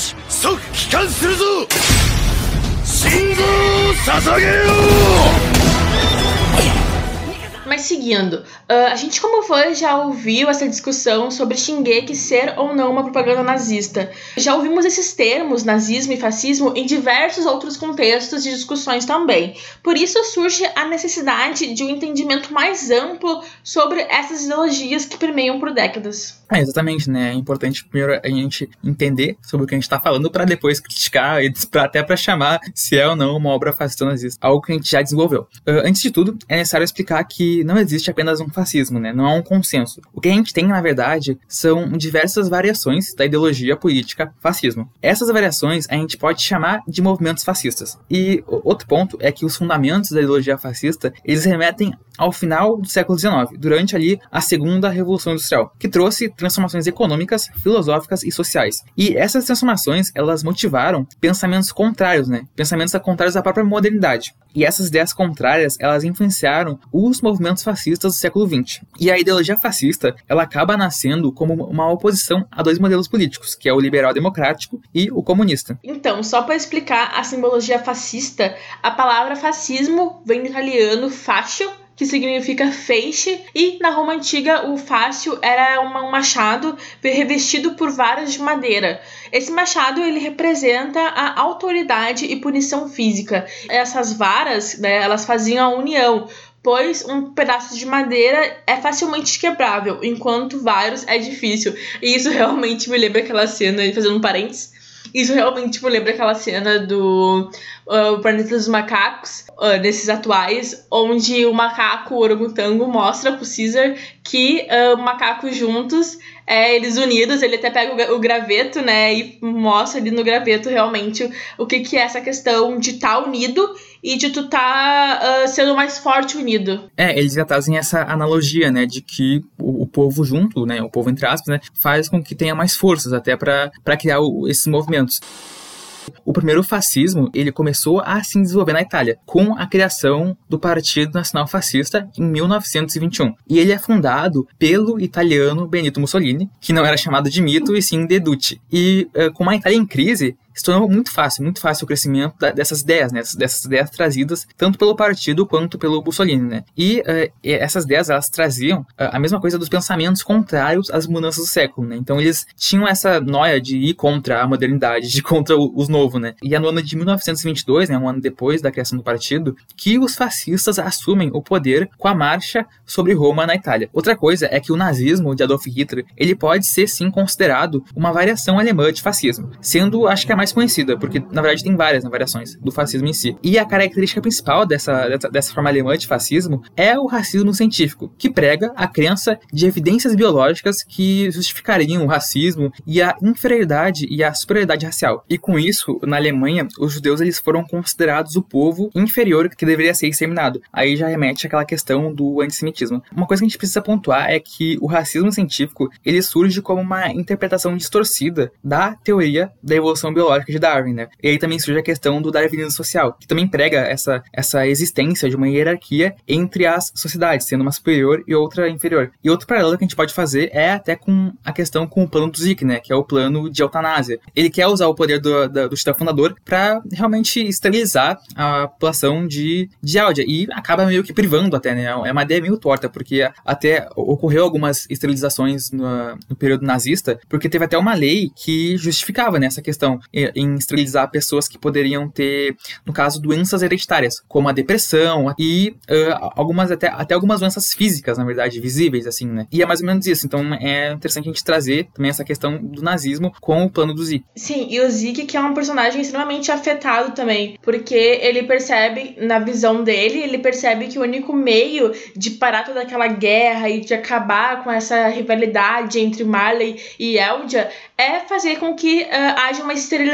信号を捧げよう mas seguindo, uh, a gente como fã já ouviu essa discussão sobre Shingeki ser ou não uma propaganda nazista. Já ouvimos esses termos, nazismo e fascismo, em diversos outros contextos de discussões também. Por isso surge a necessidade de um entendimento mais amplo sobre essas ideologias que permeiam por décadas. É, exatamente, né? É importante primeiro a gente entender sobre o que a gente está falando para depois criticar e até para chamar se é ou não uma obra fascista nazista. Algo que a gente já desenvolveu. Uh, antes de tudo, é necessário explicar que não existe apenas um fascismo, né? Não há um consenso. O que a gente tem, na verdade, são diversas variações da ideologia política fascismo. Essas variações a gente pode chamar de movimentos fascistas. E outro ponto é que os fundamentos da ideologia fascista, eles remetem ao final do século XIX, durante ali a segunda revolução industrial, que trouxe transformações econômicas, filosóficas e sociais. E essas transformações, elas motivaram pensamentos contrários, né? Pensamentos contrários à própria modernidade. E essas ideias contrárias, elas influenciaram os movimentos fascistas do século XX. E a ideologia fascista, ela acaba nascendo como uma oposição a dois modelos políticos, que é o liberal democrático e o comunista. Então, só para explicar a simbologia fascista, a palavra fascismo vem do italiano fascio, que significa feixe, e na Roma antiga o fácio era um machado revestido por varas de madeira. Esse machado ele representa a autoridade e punição física. Essas varas, né, elas faziam a união, pois um pedaço de madeira é facilmente quebrável, enquanto vários é difícil. E isso realmente me lembra aquela cena, fazendo um parênteses, isso realmente tipo, lembra aquela cena do uh, Planeta dos Macacos, uh, desses atuais, onde o macaco o orangotango mostra pro Caesar que uh, macacos juntos, é, eles unidos, ele até pega o, o, graveto, né, e mostra ali no graveto realmente o, o que, que é essa questão de estar tá unido e de tu tá uh, sendo mais forte unido. É, eles já trazem essa analogia, né, de que o, o, povo junto, né, o povo entre aspas, né, faz com que tenha mais forças até para criar o, esses movimentos. O primeiro fascismo, ele começou a se desenvolver na Itália, com a criação do Partido Nacional Fascista em 1921. E ele é fundado pelo italiano Benito Mussolini, que não era chamado de mito e sim de Duce. E uh, com a Itália em crise, se tornou muito fácil, muito fácil o crescimento da, dessas ideias, né? Dessas ideias trazidas tanto pelo partido quanto pelo Mussolini, né? E uh, essas ideias, elas traziam uh, a mesma coisa dos pensamentos contrários às mudanças do século, né? Então eles tinham essa noia de ir contra a modernidade, de ir contra o, os novos, né? E é no ano de 1922, né, um ano depois da criação do partido, que os fascistas assumem o poder com a marcha sobre Roma na Itália. Outra coisa é que o nazismo de Adolf Hitler, ele pode ser sim considerado uma variação alemã de fascismo, sendo acho que a mais mais conhecida, porque na verdade tem várias né, variações do fascismo em si. E a característica principal dessa, dessa, dessa forma alemã de fascismo é o racismo científico, que prega a crença de evidências biológicas que justificariam o racismo e a inferioridade e a superioridade racial. E com isso, na Alemanha, os judeus eles foram considerados o povo inferior que deveria ser exterminado. Aí já remete àquela questão do antissemitismo. Uma coisa que a gente precisa pontuar é que o racismo científico ele surge como uma interpretação distorcida da teoria da evolução biológica de Darwin, né? E aí também surge a questão do darwinismo social, que também prega essa, essa existência de uma hierarquia entre as sociedades, sendo uma superior e outra inferior. E outro paralelo que a gente pode fazer é até com a questão com o plano do Zeke, né? Que é o plano de eutanásia. Ele quer usar o poder do, do, do fundador para realmente esterilizar a população de, de Áudia e acaba meio que privando até, né? É uma ideia meio torta, porque até ocorreu algumas esterilizações no, no período nazista, porque teve até uma lei que justificava né, questão em esterilizar pessoas que poderiam ter, no caso, doenças hereditárias, como a depressão e uh, algumas até, até algumas doenças físicas, na verdade, visíveis, assim, né? E é mais ou menos isso. Então é interessante a gente trazer também essa questão do nazismo com o plano do Zeke. Sim, e o Zeke que é um personagem extremamente afetado também, porque ele percebe, na visão dele, ele percebe que o único meio de parar toda aquela guerra e de acabar com essa rivalidade entre Marley e Eldia é fazer com que uh, haja uma esterilização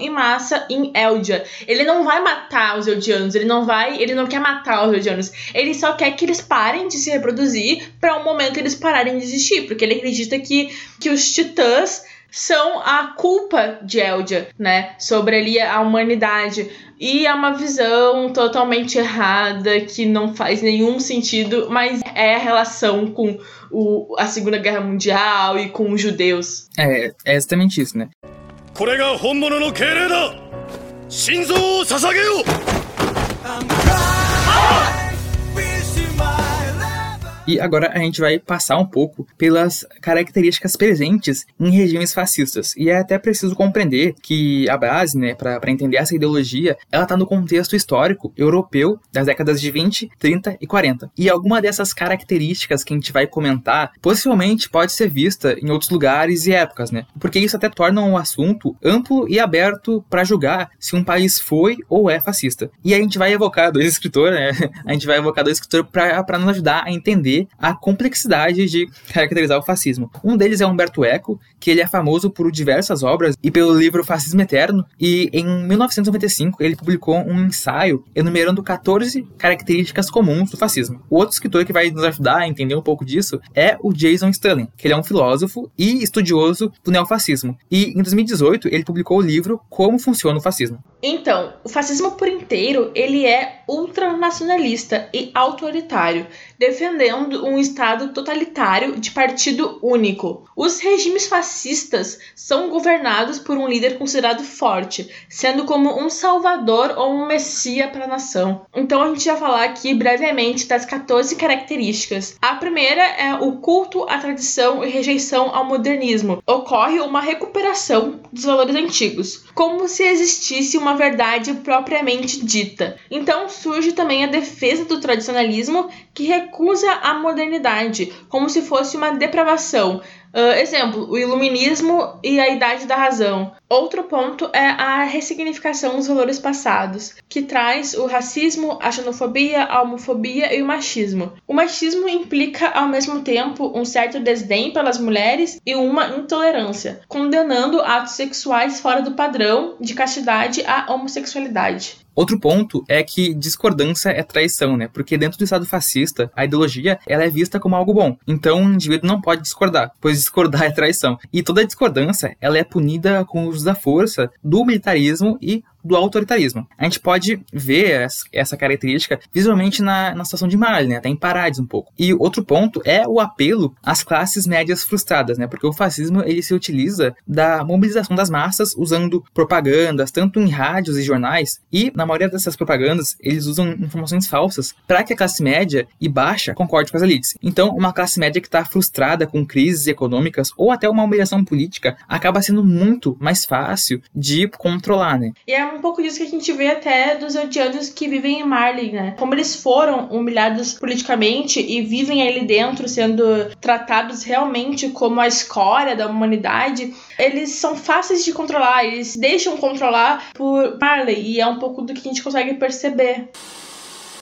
em massa em Eldia. Ele não vai matar os Eldianos, ele não vai, ele não quer matar os Eldianos. Ele só quer que eles parem de se reproduzir para um momento eles pararem de existir, porque ele acredita que, que os titãs são a culpa de Eldia, né? Sobre ali a humanidade. E é uma visão totalmente errada, que não faz nenhum sentido, mas é a relação com o, a Segunda Guerra Mundial e com os judeus. É, é exatamente isso, né? これが本物の敬礼だ。心臓を捧げよう。E agora a gente vai passar um pouco pelas características presentes em regimes fascistas. E é até preciso compreender que a base, né, para entender essa ideologia, ela está no contexto histórico europeu das décadas de 20, 30 e 40. E alguma dessas características que a gente vai comentar possivelmente pode ser vista em outros lugares e épocas, né? Porque isso até torna um assunto amplo e aberto para julgar se um país foi ou é fascista. E a gente vai evocar dois escritores, né? A gente vai evocar dois escritores para nos ajudar a entender a complexidade de caracterizar o fascismo. Um deles é Humberto Eco, que ele é famoso por diversas obras e pelo livro Fascismo Eterno, e em 1995 ele publicou um ensaio enumerando 14 características comuns do fascismo. O outro escritor que vai nos ajudar a entender um pouco disso é o Jason Stalin, que ele é um filósofo e estudioso do neofascismo. E em 2018 ele publicou o livro Como Funciona o Fascismo. Então, o fascismo por inteiro, ele é ultranacionalista e autoritário, defendendo um estado totalitário de partido único. Os regimes fascistas são governados por um líder considerado forte, sendo como um salvador ou um messia para a nação. Então a gente vai falar aqui brevemente das 14 características. A primeira é o culto à tradição e rejeição ao modernismo. Ocorre uma recuperação dos valores antigos, como se existisse uma verdade propriamente dita. Então surge também a defesa do tradicionalismo que recusa a modernidade, como se fosse uma depravação, Uh, exemplo, o iluminismo e a idade da razão. Outro ponto é a ressignificação dos valores passados, que traz o racismo, a xenofobia, a homofobia e o machismo. O machismo implica ao mesmo tempo um certo desdém pelas mulheres e uma intolerância, condenando atos sexuais fora do padrão de castidade à homossexualidade. Outro ponto é que discordância é traição, né? Porque dentro do Estado fascista, a ideologia ela é vista como algo bom. Então o indivíduo não pode discordar, pois discordar é traição. E toda discordância ela é punida com o uso da força, do militarismo e do autoritarismo. A gente pode ver essa característica visualmente na, na situação de Marley, né? até em Parades um pouco. E outro ponto é o apelo às classes médias frustradas, né? porque o fascismo ele se utiliza da mobilização das massas usando propagandas, tanto em rádios e jornais, e na maioria dessas propagandas eles usam informações falsas para que a classe média e baixa concorde com as elites. Então, uma classe média que está frustrada com crises econômicas ou até uma humilhação política acaba sendo muito mais fácil de controlar, né? E é um pouco disso que a gente vê até dos odianos que vivem em Marley, né? Como eles foram humilhados politicamente e vivem ali dentro sendo tratados realmente como a escória da humanidade, eles são fáceis de controlar, eles deixam controlar por Marley e é um pouco do que a gente consegue perceber.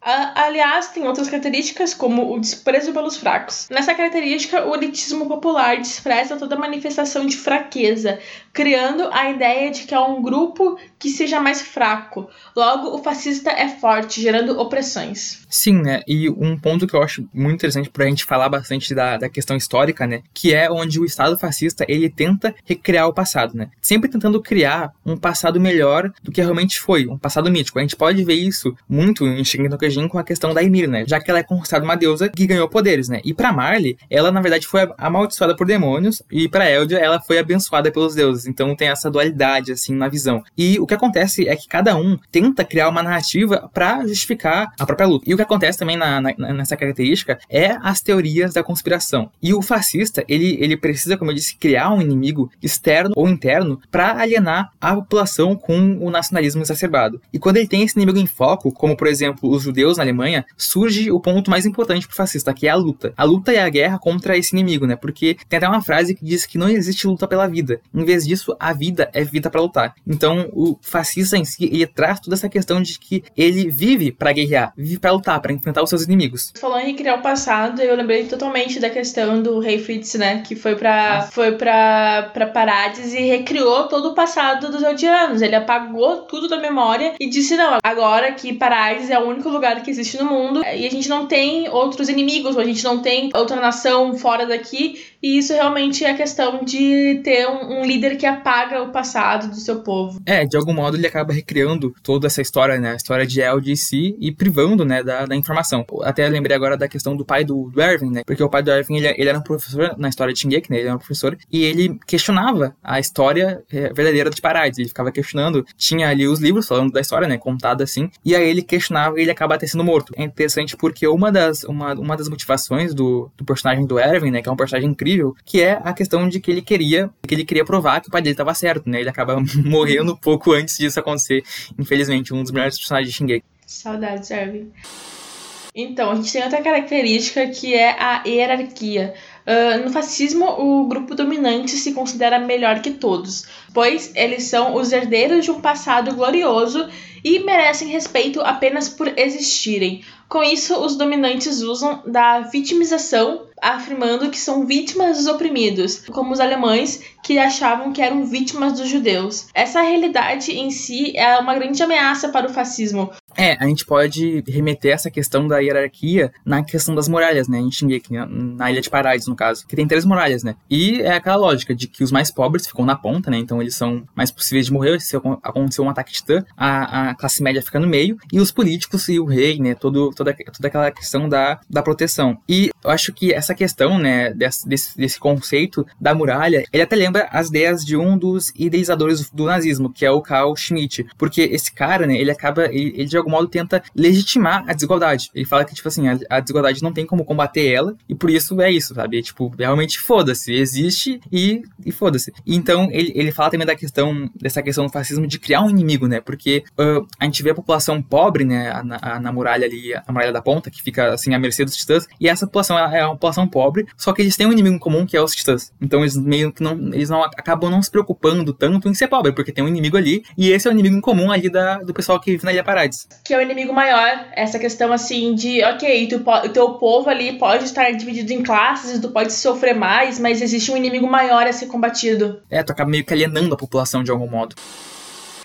Aliás, tem outras características, como o desprezo pelos fracos. Nessa característica, o elitismo popular despreza toda manifestação de fraqueza, criando a ideia de que é um grupo que seja mais fraco. Logo, o fascista é forte, gerando opressões. Sim, né? E um ponto que eu acho muito interessante pra gente falar bastante da, da questão histórica, né? Que é onde o Estado fascista, ele tenta recriar o passado, né? Sempre tentando criar um passado melhor do que realmente foi, um passado mítico. A gente pode ver isso muito em Shingeki com a questão da Ymir, né? Já que ela é considerada uma deusa que ganhou poderes, né? E pra Marley, ela na verdade foi amaldiçoada por demônios e pra Eldia ela foi abençoada pelos deuses. Então tem essa dualidade, assim, na visão. E o que acontece é que cada um tenta criar uma narrativa para justificar a própria luta. E o que acontece também na, na, nessa característica é as teorias da conspiração. E o fascista, ele, ele precisa, como eu disse, criar um inimigo externo ou interno para alienar a população com o nacionalismo exacerbado. E quando ele tem esse inimigo em foco, como por exemplo os judeus na Alemanha, surge o ponto mais importante para o fascista, que é a luta. A luta é a guerra contra esse inimigo, né? Porque tem até uma frase que diz que não existe luta pela vida. Em vez disso, a vida é vida para lutar. Então, o fascista em si, ele traz toda essa questão de que ele vive para guerrear, vive para lutar, para enfrentar os seus inimigos. Falando em criar o passado, eu lembrei totalmente da questão do rei Fritz, né, que foi para foi para para Parades e recriou todo o passado dos Eldianos. Ele apagou tudo da memória e disse não, agora que Parades é o único lugar que existe no mundo e a gente não tem outros inimigos, a gente não tem outra nação fora daqui e isso realmente é a questão de ter um, um, líder que apaga o passado do seu povo. É, de algum modo ele acaba recriando toda essa história, né? A história de El de si e privando, né, da, da informação. Até lembrei agora da questão do pai do, do Erwin, né? Porque o pai do Erwin, ele, ele era um professor na história de Shingeki, né? Ele era um professor e ele questionava a história é, verdadeira de Parades. Ele ficava questionando. Tinha ali os livros falando da história, né? Contada assim. E aí ele questionava e ele acaba até sendo morto. É interessante porque uma das, uma, uma das motivações do, do personagem do Erwin, né? Que é um personagem incrível, que é a questão de que ele queria, que ele queria provar que o pai dele estava certo, né? Ele acaba morrendo pouco antes disso acontecer, infelizmente, um dos melhores personagens de Shingeki. Saudades, Erwin. Então, a gente tem outra característica que é a hierarquia. Uh, no fascismo, o grupo dominante se considera melhor que todos, pois eles são os herdeiros de um passado glorioso e merecem respeito apenas por existirem. Com isso, os dominantes usam da vitimização, afirmando que são vítimas dos oprimidos, como os alemães que achavam que eram vítimas dos judeus. Essa realidade em si é uma grande ameaça para o fascismo, é, a gente pode remeter essa questão da hierarquia na questão das muralhas, né? Em Shingeki, na Ilha de Parades, no caso. Que tem três muralhas, né? E é aquela lógica de que os mais pobres ficam na ponta, né? Então eles são mais possíveis de morrer. Se acontecer um ataque titã, a, a classe média fica no meio. E os políticos e o rei, né? Todo, toda, toda aquela questão da, da proteção. E eu acho que essa questão, né? Desse, desse, desse conceito da muralha, ele até lembra as ideias de um dos idealizadores do nazismo, que é o Karl Schmitt. Porque esse cara, né? Ele acaba... Ele, ele algum modo tenta legitimar a desigualdade. Ele fala que, tipo assim, a, a desigualdade não tem como combater ela, e por isso é isso, sabe? É, tipo, realmente foda-se, existe e, e foda-se. Então, ele, ele fala também da questão, dessa questão do fascismo de criar um inimigo, né? Porque uh, a gente vê a população pobre, né, na, na muralha ali, a muralha da ponta, que fica, assim, à mercê dos titãs, e essa população é uma população pobre, só que eles têm um inimigo comum, que é os titãs. Então, eles meio que não, eles não acabam não se preocupando tanto em ser pobre, porque tem um inimigo ali, e esse é o inimigo em comum ali da, do pessoal que vive na Ilha Parades que é o inimigo maior. Essa questão assim de, ok, tu, o teu povo ali pode estar dividido em classes, tu pode sofrer mais, mas existe um inimigo maior a ser combatido. É, tu acaba meio que alienando a população de algum modo.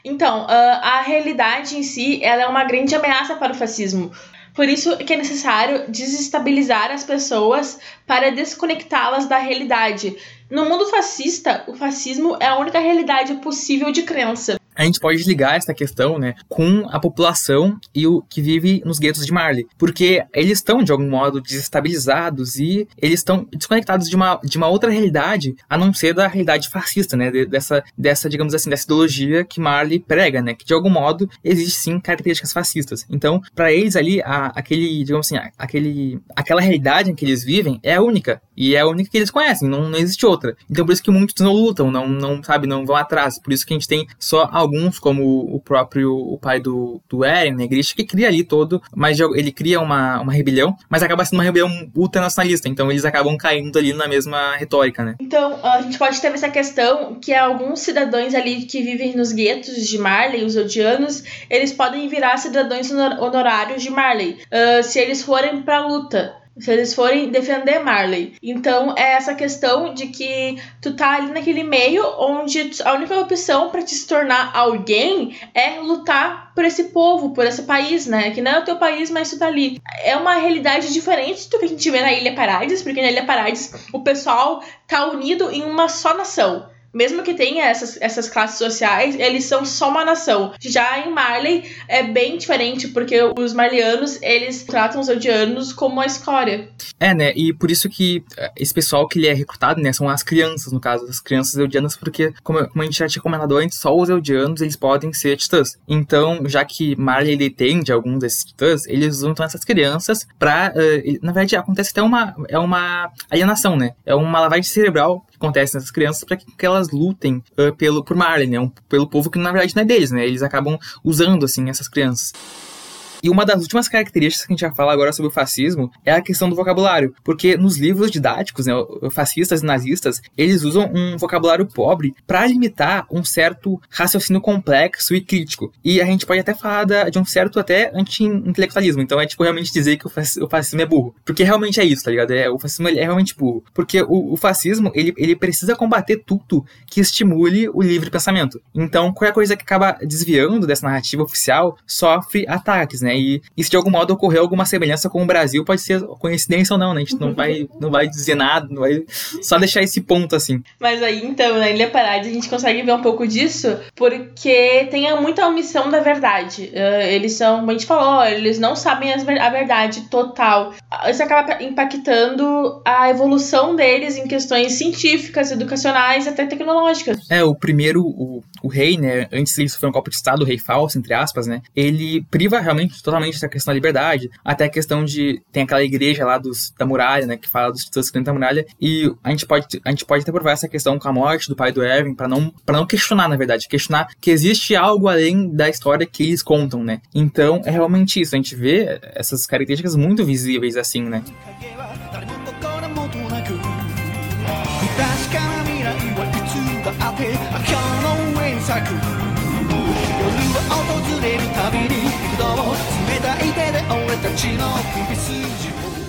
Então, a realidade em si, ela é uma grande ameaça para o fascismo. Por isso que é necessário desestabilizar as pessoas para desconectá-las da realidade. No mundo fascista, o fascismo é a única realidade possível de crença a gente pode ligar essa questão, né, com a população e o que vive nos guetos de Marley, porque eles estão de algum modo desestabilizados e eles estão desconectados de uma, de uma outra realidade, a não ser da realidade fascista, né, dessa dessa, digamos assim, dessa ideologia que Marley prega, né, que de algum modo existe sim características fascistas. Então, para eles ali, a, aquele, digamos assim, aquele aquela realidade em que eles vivem é única e é a única que eles conhecem, não, não existe outra. Então, por isso que muitos não lutam, não não sabe, não vão atrás, por isso que a gente tem só alguns, como o próprio o pai do, do Eren, né, Grisha, que cria ali todo, mas ele cria uma, uma rebelião, mas acaba sendo uma rebelião ultranacionalista, então eles acabam caindo ali na mesma retórica, né? Então, a gente pode ter essa questão que alguns cidadãos ali que vivem nos guetos de Marley, os odianos, eles podem virar cidadãos honorários de Marley, uh, se eles forem pra luta se eles forem defender Marley. Então é essa questão de que tu tá ali naquele meio onde a única opção para te se tornar alguém é lutar por esse povo, por esse país, né? Que não é o teu país, mas tu tá ali. É uma realidade diferente do que a gente vê na Ilha Parades, porque na Ilha Parades o pessoal tá unido em uma só nação mesmo que tenha essas, essas classes sociais, eles são só uma nação. Já em Marley é bem diferente, porque os marlianos, eles tratam os eldianos como a escória. É, né? E por isso que eh, esse pessoal que ele é recrutado, né, são as crianças, no caso, as crianças eldianas, porque, como, como a gente já tinha comentado antes, só os eldianos, eles podem ser titãs. Então, já que Marley, ele tem de alguns desses titãs, eles usam essas crianças pra... Uh, na verdade, acontece até uma... é uma alienação, né? É uma lavagem cerebral acontece nessas crianças para que, que, elas lutem uh, pelo, por Marley, né? Um, pelo povo que na verdade não é deles, né? Eles acabam usando, assim, essas crianças. E uma das últimas características que a gente vai falar agora sobre o fascismo é a questão do vocabulário, porque nos livros didáticos, né, fascistas e nazistas, eles usam um vocabulário pobre para limitar um certo raciocínio complexo e crítico. E a gente pode até falar de um certo até anti-intelectualismo. Então é tipo realmente dizer que o fascismo é burro, porque realmente é isso, tá ligado? É, o fascismo é realmente burro, porque o, o fascismo ele, ele precisa combater tudo que estimule o livre pensamento. Então qualquer coisa que acaba desviando dessa narrativa oficial sofre ataques, né? E, e se de algum modo ocorreu alguma semelhança com o Brasil, pode ser coincidência ou não, né? A gente não vai, não vai dizer nada, não vai só deixar esse ponto assim. Mas aí, então, na Ilha Parade, a gente consegue ver um pouco disso, porque tem muita omissão da verdade. Uh, eles são, como a gente falou, eles não sabem a verdade total. Isso acaba impactando a evolução deles em questões científicas, educacionais até tecnológicas. É, o primeiro, o, o rei, né? Antes ele sofreu um golpe de Estado, o rei falso, entre aspas, né? Ele priva realmente totalmente essa questão da liberdade, até a questão de tem aquela igreja lá dos da muralha, né, que fala dos titãs dentro da muralha, e a gente pode a gente pode até provar essa questão com a morte do pai do Erwin para não para não questionar, na verdade, questionar que existe algo além da história que eles contam, né? Então, é realmente isso, a gente vê essas características muito visíveis assim, né?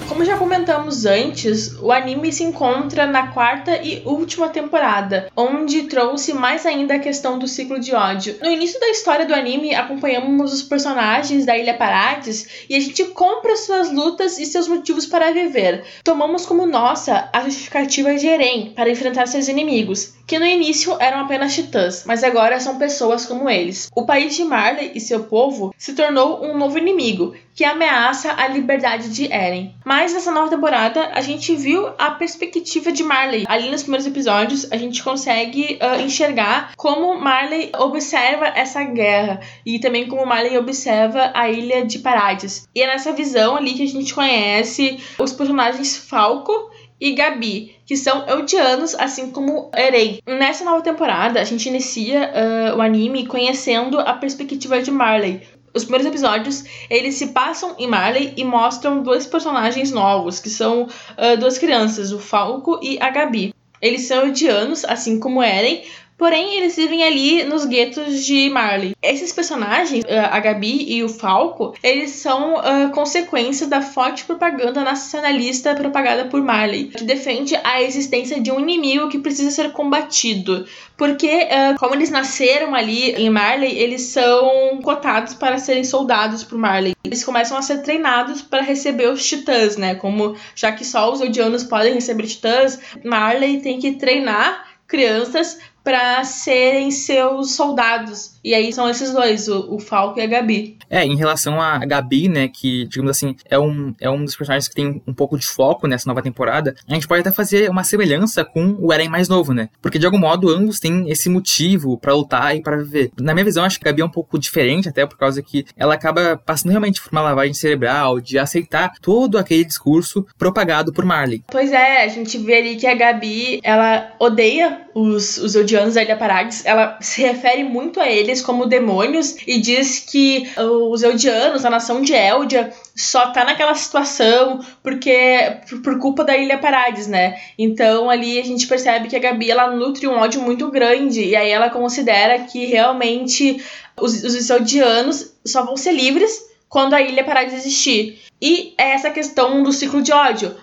Como já comentamos antes, o anime se encontra na quarta e última temporada, onde trouxe mais ainda a questão do ciclo de ódio. No início da história do anime, acompanhamos os personagens da Ilha Parades e a gente compra suas lutas e seus motivos para viver. Tomamos como nossa a justificativa de Eren para enfrentar seus inimigos, que no início eram apenas titãs, mas agora são pessoas como eles. O país de Marley e seu povo se tornou um novo inimigo, que ameaça a liberdade de Eren. Mas nessa nova temporada, a gente viu a perspectiva de Marley. Ali nos primeiros episódios, a gente consegue uh, enxergar como Marley observa essa guerra e também como Marley observa a ilha de Parades. E é nessa visão ali que a gente conhece os personagens Falco e Gabi, que são eldianos, assim como Eren. Nessa nova temporada, a gente inicia uh, o anime conhecendo a perspectiva de Marley, os primeiros episódios, eles se passam em Marley e mostram dois personagens novos, que são uh, duas crianças, o Falco e a Gabi. Eles são odianos, assim como Eren, Porém, eles vivem ali nos guetos de Marley. Esses personagens, ah, a Gabi e o Falco, eles são uh, consequência da forte propaganda nacionalista propagada por Marley, que defende a existência de um inimigo que precisa ser combatido. Porque, uh, como eles nasceram ali em Marley, eles são cotados para serem soldados por Marley. Eles começam a ser treinados para receber os titãs, né? Como já que só os Eldianos podem receber titãs, Marley tem que treinar crianças para serem seus soldados. E aí são esses dois, o, o, Falco e a Gabi. É, em relação a Gabi, né, que, digamos assim, é um, é um dos personagens que tem um pouco de foco nessa nova temporada, a gente pode até fazer uma semelhança com o Eren mais novo, né? Porque de algum modo ambos têm esse motivo para lutar e para viver. Na minha visão, acho que a Gabi é um pouco diferente, até por causa que ela acaba passando realmente por uma lavagem cerebral, de aceitar todo aquele discurso propagado por Marley. Pois é, a gente vê ali que a Gabi, ela odeia os, os Eldianos da Ilha Parades, ela se refere muito a eles como demônios e diz que os Eldianos, a nação de Eldia, só tá naquela situação porque por, culpa da Ilha Parades, né? Então ali a gente percebe que a Gabi ela nutre um ódio muito grande e aí ela considera que realmente os, os Eldianos só vão ser livres quando a ilha parar de existir. E é essa questão do ciclo de ódio.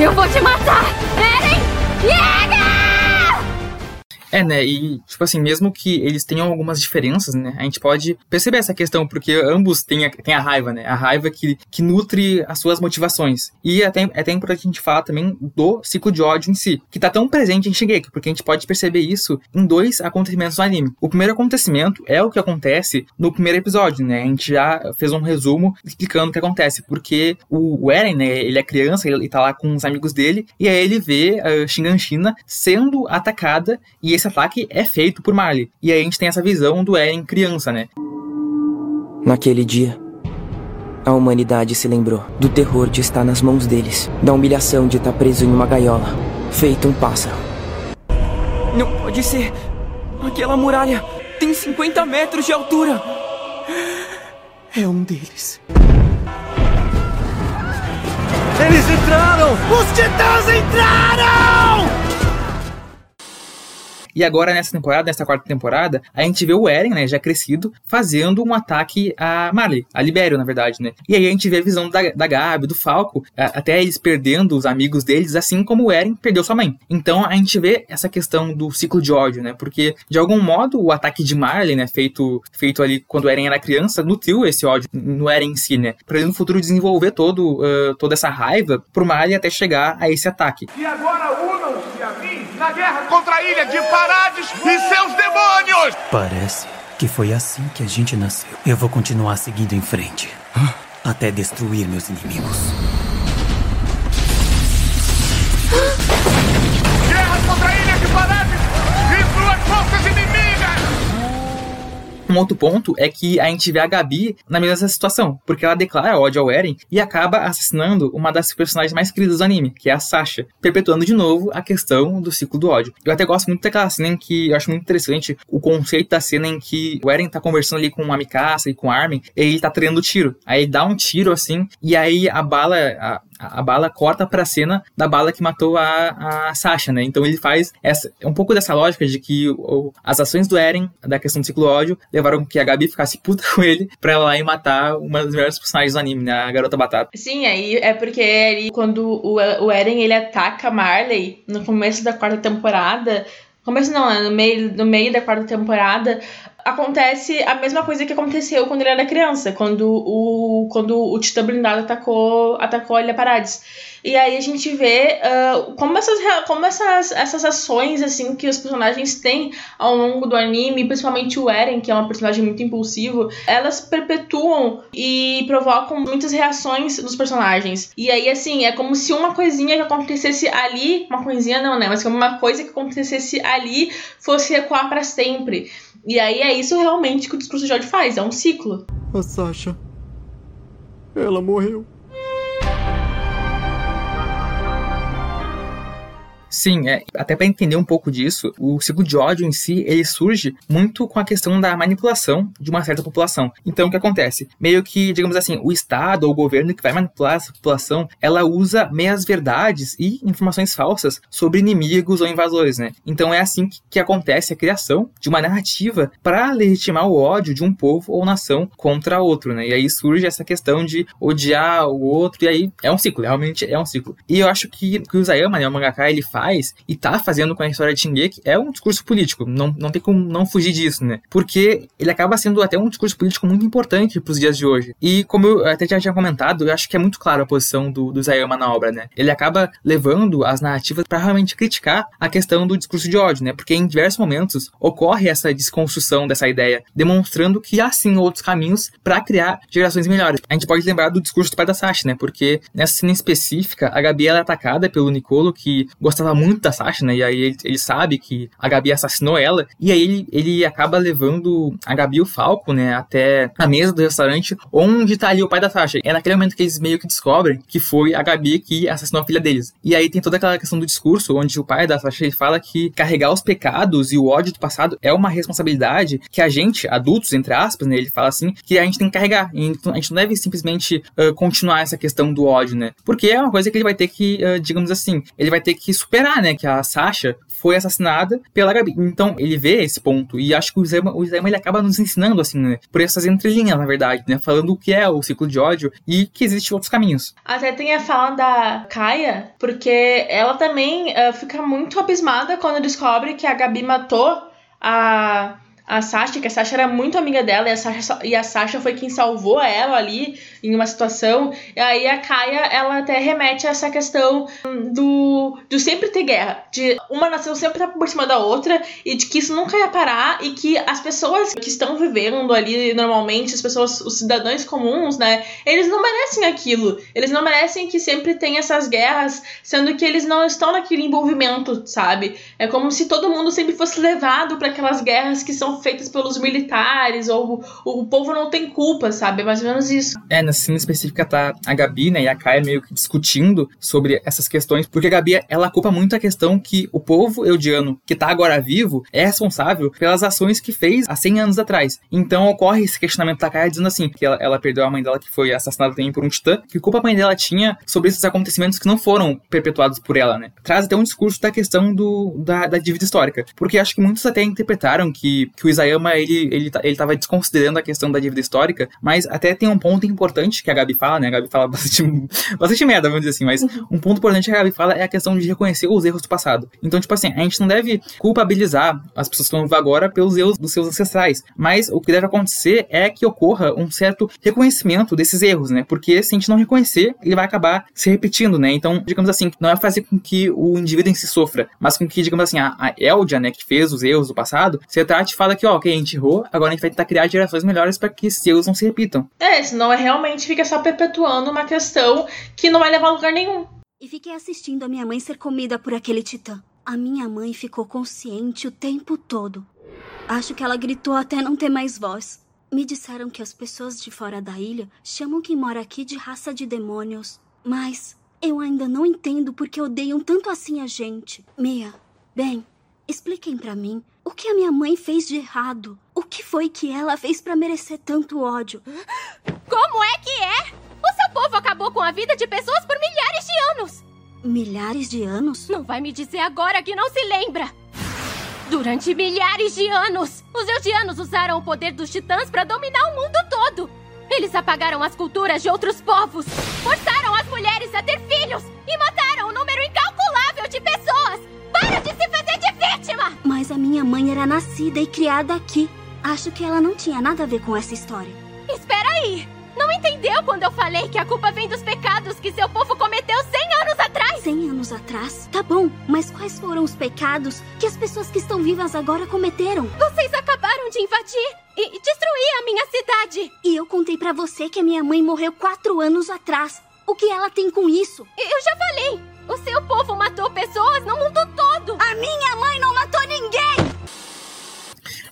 Eu vou te matar! Eren! Jäger! É, né? E, tipo assim, mesmo que eles tenham algumas diferenças, né? A gente pode perceber essa questão, porque ambos têm a, têm a raiva, né? A raiva que, que nutre as suas motivações. E é até, é até importante a gente falar também do ciclo de ódio em si, que tá tão presente em Shingeki, porque a gente pode perceber isso em dois acontecimentos do anime. O primeiro acontecimento é o que acontece no primeiro episódio, né? A gente já fez um resumo explicando o que acontece, porque o, Eren, né? Ele é criança, ele tá lá com os amigos dele, e aí ele vê a Shinganshina sendo atacada e esse ataque é feito por Marley. E aí a gente tem essa visão do Eren criança, né? Naquele dia, a humanidade se lembrou do terror de estar nas mãos deles, da humilhação de estar preso em uma gaiola, feito um pássaro. Não pode ser! Aquela muralha tem 50 metros de altura! É um deles. Eles entraram! Os titãs entraram! E agora, nessa temporada, nessa quarta temporada, a gente vê o Eren, né, já crescido, fazendo um ataque a Marley, a Libério, na verdade, né? E aí a gente vê a visão da, da Gabi, do Falco, até eles perdendo os amigos deles, assim como o Eren perdeu sua mãe. Então a gente vê essa questão do ciclo de ódio, né? Porque, de algum modo, o ataque de Marley, né, feito, feito ali quando o Eren era criança, nutriu esse ódio no Eren em si, né? Pra ele no futuro desenvolver todo, uh, toda essa raiva pro Marley até chegar a esse ataque. E agora unam-se na guerra contra a ilha de Parades e seus demônios! Parece que foi assim que a gente nasceu. Eu vou continuar seguindo em frente. Até destruir meus inimigos. Um outro ponto é que a gente vê a Gabi na mesma situação, porque ela declara ódio ao Eren e acaba assassinando uma das personagens mais queridas do anime, que é a Sasha, perpetuando de novo a questão do ciclo do ódio. Eu até gosto muito daquela cena em que eu acho muito interessante o conceito da cena em que o Eren tá conversando ali com a Mikasa e com o Armin, e ele tá treinando tiro. Aí ele dá um tiro assim, e aí a bala, a, a, bala corta pra cena da bala que matou a, a Sasha, né? Então ele faz essa, um pouco dessa lógica de que o, as ações do Eren, da questão do ciclo ódio, levaram que a Gabi ficasse puta com ele pra ela ir matar uma das melhores personagens do anime, né? A Garota Batata. Sim, aí é porque ali, quando o, o Eren ele ataca Marley no começo da quarta temporada, começo não, né? no meio, no meio da quarta temporada, acontece a mesma coisa que aconteceu quando ele era criança, quando o, quando o Titã Blindado atacou, atacou a Ilha Parades. E aí a gente vê uh, como, essas, como essas, essas ações assim que os personagens têm ao longo do anime, principalmente o Eren, que é um personagem muito impulsivo, elas perpetuam e provocam muitas reações dos personagens. E aí, assim, é como se uma coisinha que acontecesse ali, uma coisinha não, né? Mas como uma coisa que acontecesse ali fosse ecoar para sempre. E aí é isso realmente que o discurso de ódio faz, é um ciclo. A Sasha. Ela morreu. Sim, é, até para entender um pouco disso, o ciclo de ódio em si, ele surge muito com a questão da manipulação de uma certa população. Então, o que acontece? Meio que, digamos assim, o Estado ou o governo que vai manipular essa população, ela usa meias verdades e informações falsas sobre inimigos ou invasores, né? Então, é assim que, que acontece a criação de uma narrativa para legitimar o ódio de um povo ou nação contra outro, né? E aí surge essa questão de odiar o outro, e aí é um ciclo, realmente é um ciclo. E eu acho que, que o Zayama, né, o mangaka, ele faz faz e tá fazendo com a história de Shingeki é um discurso político. Não, não tem como não fugir disso, né? Porque ele acaba sendo até um discurso político muito importante pros dias de hoje. E como eu até já tinha comentado, eu acho que é muito claro a posição do, do Zayama na obra, né? Ele acaba levando as narrativas para realmente criticar a questão do discurso de ódio, né? Porque em diversos momentos ocorre essa desconstrução dessa ideia, demonstrando que há sim outros caminhos para criar gerações melhores. A gente pode lembrar do discurso do pai da Sashi, né? Porque nessa cena específica, a Gabi é atacada pelo Nicolo, que gostava muito da Sasha, né? E aí ele, ele, sabe que a Gabi assassinou ela. E aí ele, ele acaba levando a Gabi e o Falco, né? Até a mesa do restaurante onde tá ali o pai da Sasha. É naquele momento que eles meio que descobrem que foi a Gabi que assassinou a filha deles. E aí tem toda aquela questão do discurso onde o pai da Sasha ele fala que carregar os pecados e o ódio do passado é uma responsabilidade que a gente, adultos, entre aspas, né? Ele fala assim, que a gente tem que carregar. E a gente não deve simplesmente uh, continuar essa questão do ódio, né? Porque é uma coisa que ele vai ter que, uh, digamos assim, ele vai ter que superar, né? Que a Sasha foi assassinada pela Gabi. Então, ele vê esse ponto. E acho que o Isayama, o Isayama ele acaba nos ensinando, assim, né? Por essas entrelinhas, na verdade, né? Falando o que é o ciclo de ódio e que existem outros caminhos. Até tem a fala da Kaia, porque ela também uh, fica muito abismada quando descobre que a Gabi matou a a Sasha, que a Sasha era muito amiga dela e a Sasha, e a Sasha foi quem salvou ela ali em uma situação. E aí a Kaia, ela até remete a essa questão do, do sempre ter guerra, de uma nação sempre estar tá por cima da outra e de que isso nunca ia parar e que as pessoas que estão vivendo ali normalmente, as pessoas, os cidadãos comuns, né, eles não merecem aquilo. Eles não merecem que sempre tenha essas guerras, sendo que eles não estão naquele envolvimento, sabe? É como se todo mundo sempre fosse levado para aquelas guerras que são feitas pelos militares, ou o, o povo não tem culpa, sabe? É mais ou menos isso. É, na cena específica tá a Gabi, né, e a Kaia meio que discutindo sobre essas questões, porque a Gabi, ela culpa muito a questão que o povo eudiano, que tá agora vivo, é responsável pelas ações que fez há 100 anos atrás. Então ocorre esse questionamento da Kaia dizendo assim, que ela, ela perdeu a mãe dela, que foi assassinada também por um titã, que culpa a mãe dela tinha sobre esses acontecimentos que não foram perpetuados por ela, né? Traz até um discurso da questão do, da, da dívida histórica, porque acho que muitos até interpretaram que, que o Isayama ele, ele, ele tava desconsiderando a questão da dívida histórica, mas até tem um ponto importante que a Gabi fala, né? A Gabi fala bastante, bastante merda, vamos dizer assim, mas uhum. um ponto importante que a Gabi fala é a questão de reconhecer os erros do passado. Então, tipo assim, a gente não deve culpabilizar as pessoas que estão vivas agora pelos erros dos seus ancestrais, mas o que deve acontecer é que ocorra um certo reconhecimento desses erros, né? Porque se a gente não reconhecer, ele vai acabar se repetindo, né? Então, digamos assim, não é fazer com que o indivíduo em si sofra, mas com que, digamos assim, a, a Eldia, né, que fez os erros do passado, você trate e fala que, ó, ok, a gente errou, agora a gente vai tentar criar gerações melhores para que esses erros não se repitam. É, senão é realmente fica só perpetuando uma questão que não vai levar a lugar nenhum. E fiquei assistindo a minha mãe ser comida por aquele titã. A minha mãe ficou consciente o tempo todo. Acho que ela gritou até não ter mais voz. Me disseram que as pessoas de fora da ilha chamam quem mora aqui de raça de demônios. Mas eu ainda não entendo porque odeiam tanto assim a gente. Mia, bem, expliquem para mim o que a minha mãe fez de errado. O que foi que ela fez para merecer tanto ódio? Como é que é? O seu povo acabou com a vida de pessoas por milhares de anos. Milhares de anos? Não vai me dizer agora que não se lembra. Durante milhares de anos, os Eldianos usaram o poder dos titãs para dominar o mundo todo. Eles apagaram as culturas de outros povos, forçaram as mulheres a ter filhos e mataram um número incalculável de pessoas. Para de se fazer Mas a minha mãe era nascida e criada aqui. Acho que ela não tinha nada a ver com essa história. Espera aí! Não entendeu quando eu falei que a culpa vem dos pecados que seu povo cometeu 100 anos atrás? 100 anos atrás? Tá bom, mas quais foram os pecados que as pessoas que estão vivas agora cometeram? Vocês acabaram de invadir e destruir a minha cidade. E eu contei para você que a minha mãe morreu quatro anos atrás. O que ela tem com isso? Eu já falei. O seu povo matou pessoas no mundo todo. A minha mãe não matou ninguém!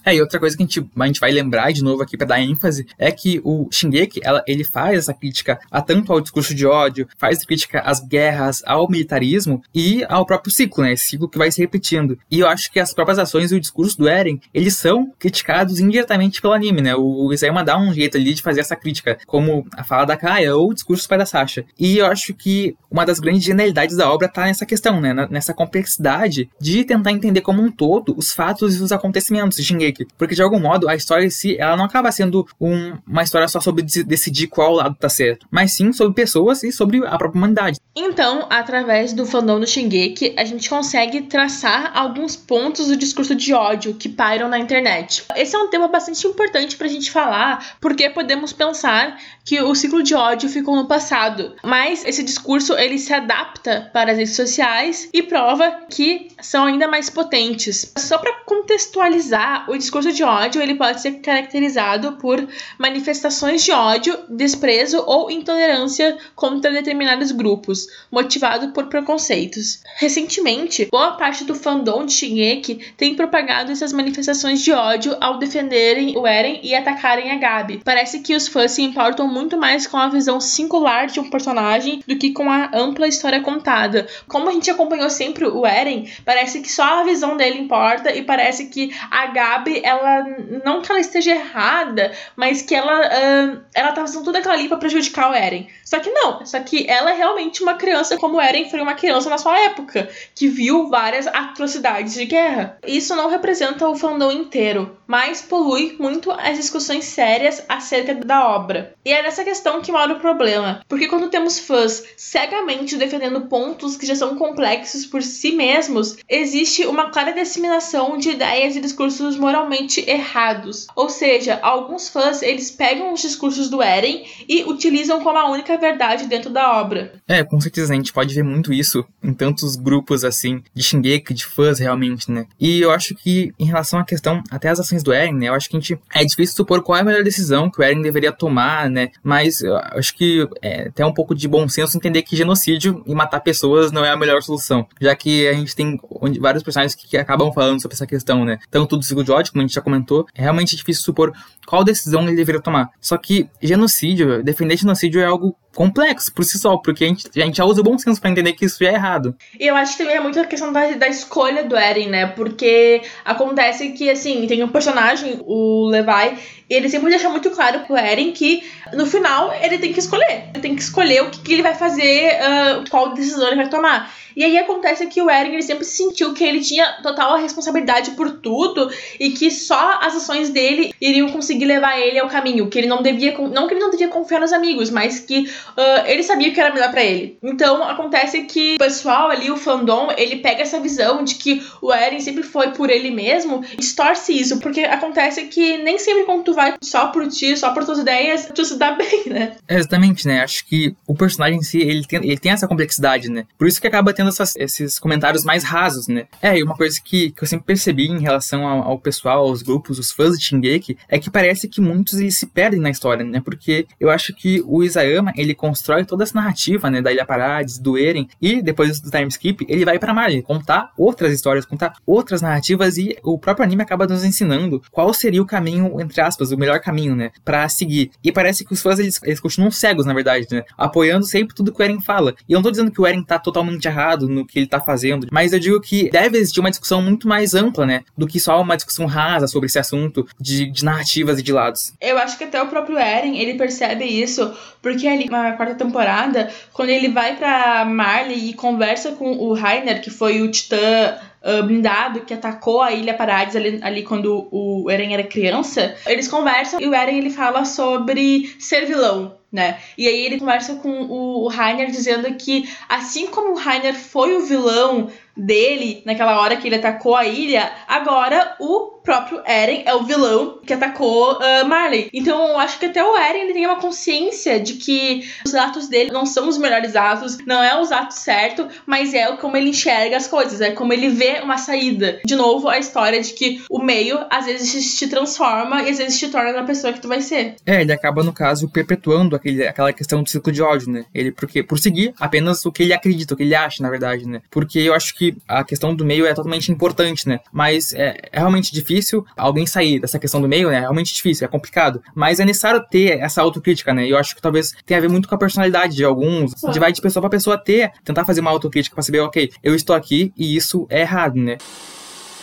É, e outra coisa que a gente, a gente vai lembrar de novo aqui para dar ênfase é que o Shingeki, ela, ele faz essa crítica a tanto ao discurso de ódio, faz crítica às guerras, ao militarismo e ao próprio ciclo, né? Esse ciclo que vai se repetindo. E eu acho que as próprias ações e o discurso do Eren, eles são criticados indiretamente pelo anime, né? O, o Isayama dá um jeito ali de fazer essa crítica, como a fala da Kaia ou o discurso do pai da Sasha. E eu acho que uma das grandes genialidades da obra tá nessa questão, né? Nessa complexidade de tentar entender como um todo os fatos e os acontecimentos de Shingeki porque de algum modo a história em si, ela não acaba sendo um, uma história só sobre decidir qual lado tá certo, mas sim sobre pessoas e sobre a própria humanidade. Então, através do fandom do Shingeki, a gente consegue traçar alguns pontos do discurso de ódio que pairam na internet. Esse é um tema bastante importante pra gente falar, porque podemos pensar que o ciclo de ódio ficou no passado, mas esse discurso ele se adapta para as redes sociais e prova que são ainda mais potentes. Só para contextualizar, o discurso de ódio ele pode ser caracterizado por manifestações de ódio, desprezo ou intolerância contra determinados grupos, motivado por preconceitos. Recentemente, boa parte do fandom de Shingeki tem propagado essas manifestações de ódio ao defenderem o Eren e atacarem a Gabi. Parece que os fãs se importam muito mais com a visão singular de um personagem do que com a ampla história contada. Como a gente acompanhou sempre o Eren, parece que só a visão dele importa e parece que a Gabi, ela não que ela esteja errada, mas que ela uh, ela tá fazendo tudo aquilo ali para prejudicar o Eren. Só que não, só que ela é realmente uma criança como o Eren foi uma criança na sua época, que viu várias atrocidades de guerra. Isso não representa o fandom inteiro, mas polui muito as discussões sérias acerca da obra. E é nessa questão que mora o problema, porque quando temos fãs cegamente defendendo pontos que já são complexos por si mesmos, existe uma clara disseminação de ideias e discursos moralmente errados. Ou seja, alguns fãs eles pegam os discursos do Eren e utilizam como a única verdade dentro da obra. É, com certeza a gente pode ver muito isso em tantos grupos assim de Shingeki, de fãs realmente, né? E eu acho que em relação à questão até as ações do Eren, né? Eu acho que a gente é difícil supor qual é a melhor decisão que o Eren deveria tomar, né? Mas eu acho que é até um pouco de bom senso entender que genocídio e matar pessoas não é a melhor solução, já que a gente tem vários personagens que, que acabam falando sobre essa questão, né? Tanto do ciclo de ódio, como a gente já comentou, é realmente difícil supor qual decisão ele deveria tomar. Só que genocídio, defender genocídio é algo complexo por si só, porque a gente, a gente já usa o bom senso para entender que isso já é errado. E eu acho que também é muito a questão da, da escolha do Eren, né? Porque acontece que, assim, tem um personagem, o Levi, e ele sempre deixa muito claro pro Eren que no final ele tem que escolher. Ele tem que escolher o que, que ele vai fazer, uh, qual decisão ele vai tomar. E aí acontece que o Eren ele sempre sentiu que ele tinha total responsabilidade por tudo e que só as ações dele iriam conseguir levar ele ao caminho, que ele não devia, não que ele não devia confiar nos amigos, mas que uh, ele sabia que era melhor para ele. Então acontece que o pessoal ali, o fandom, ele pega essa visão de que o Eren sempre foi por ele mesmo, distorce isso, porque acontece que nem sempre quando tu vai só por ti, só por tuas ideias, tu se dá bem, né? É, exatamente, né? Acho que o personagem em si, ele tem, ele tem essa complexidade, né? Por isso que acaba tendo essas, esses comentários mais rasos, né? É, e uma coisa que, que eu sempre percebi em relação ao, ao, pessoal, aos grupos, os fãs de Shingeki, é que parece que muitos eles se perdem na história, né? Porque eu acho que o Isayama, ele constrói toda essa narrativa, né? Da Ilha Parades, do Eren, e depois do time skip, ele vai pra Marley contar outras histórias, contar outras narrativas, e o próprio anime acaba nos ensinando qual seria o caminho, entre aspas, o melhor caminho, né? Pra seguir. E parece que os fãs, eles, eles continuam cegos, na verdade, né? Apoiando sempre tudo que o Eren fala. E eu não tô dizendo que o Eren tá totalmente errado no que ele tá fazendo, mas eu digo que deve existir uma discussão muito mais ampla, né? Do que só uma discussão rasa sobre esse assunto de, de narrativas e de lados. Eu acho que até o próprio Eren, ele percebe isso, porque ali na quarta temporada, quando ele vai para Marley e conversa com o Rainer, que foi o titã uh, blindado que atacou a Ilha Parades ali, ali quando o Eren era criança, eles conversam e o Eren ele fala sobre ser vilão, né? E aí ele conversa com o, Rainer dizendo que assim como o Rainer foi o vilão dele naquela hora que ele atacou a ilha, agora o próprio Eren é o vilão que atacou uh, Marley. Então eu acho que até o Eren ele tem uma consciência de que os atos dele não são os melhores atos, não é os atos certos, mas é como ele enxerga as coisas, é como ele vê uma saída. De novo, a história de que o meio às vezes te transforma e às vezes te torna a pessoa que tu vai ser. É, ele acaba, no caso, perpetuando aquele, aquela questão do ciclo de ódio, né? Ele, porque, por seguir apenas o que ele acredita, o que ele acha, na verdade, né? Porque eu acho que a questão do meio é totalmente importante, né? Mas é, é realmente difícil alguém sair dessa questão do meio, né? É realmente difícil, é complicado. Mas é necessário ter essa autocrítica, né? E eu acho que talvez tenha a ver muito com a personalidade de alguns. A gente vai de pessoa para pessoa ter, tentar fazer uma autocrítica para saber, ok, eu estou aqui e isso é errado, né?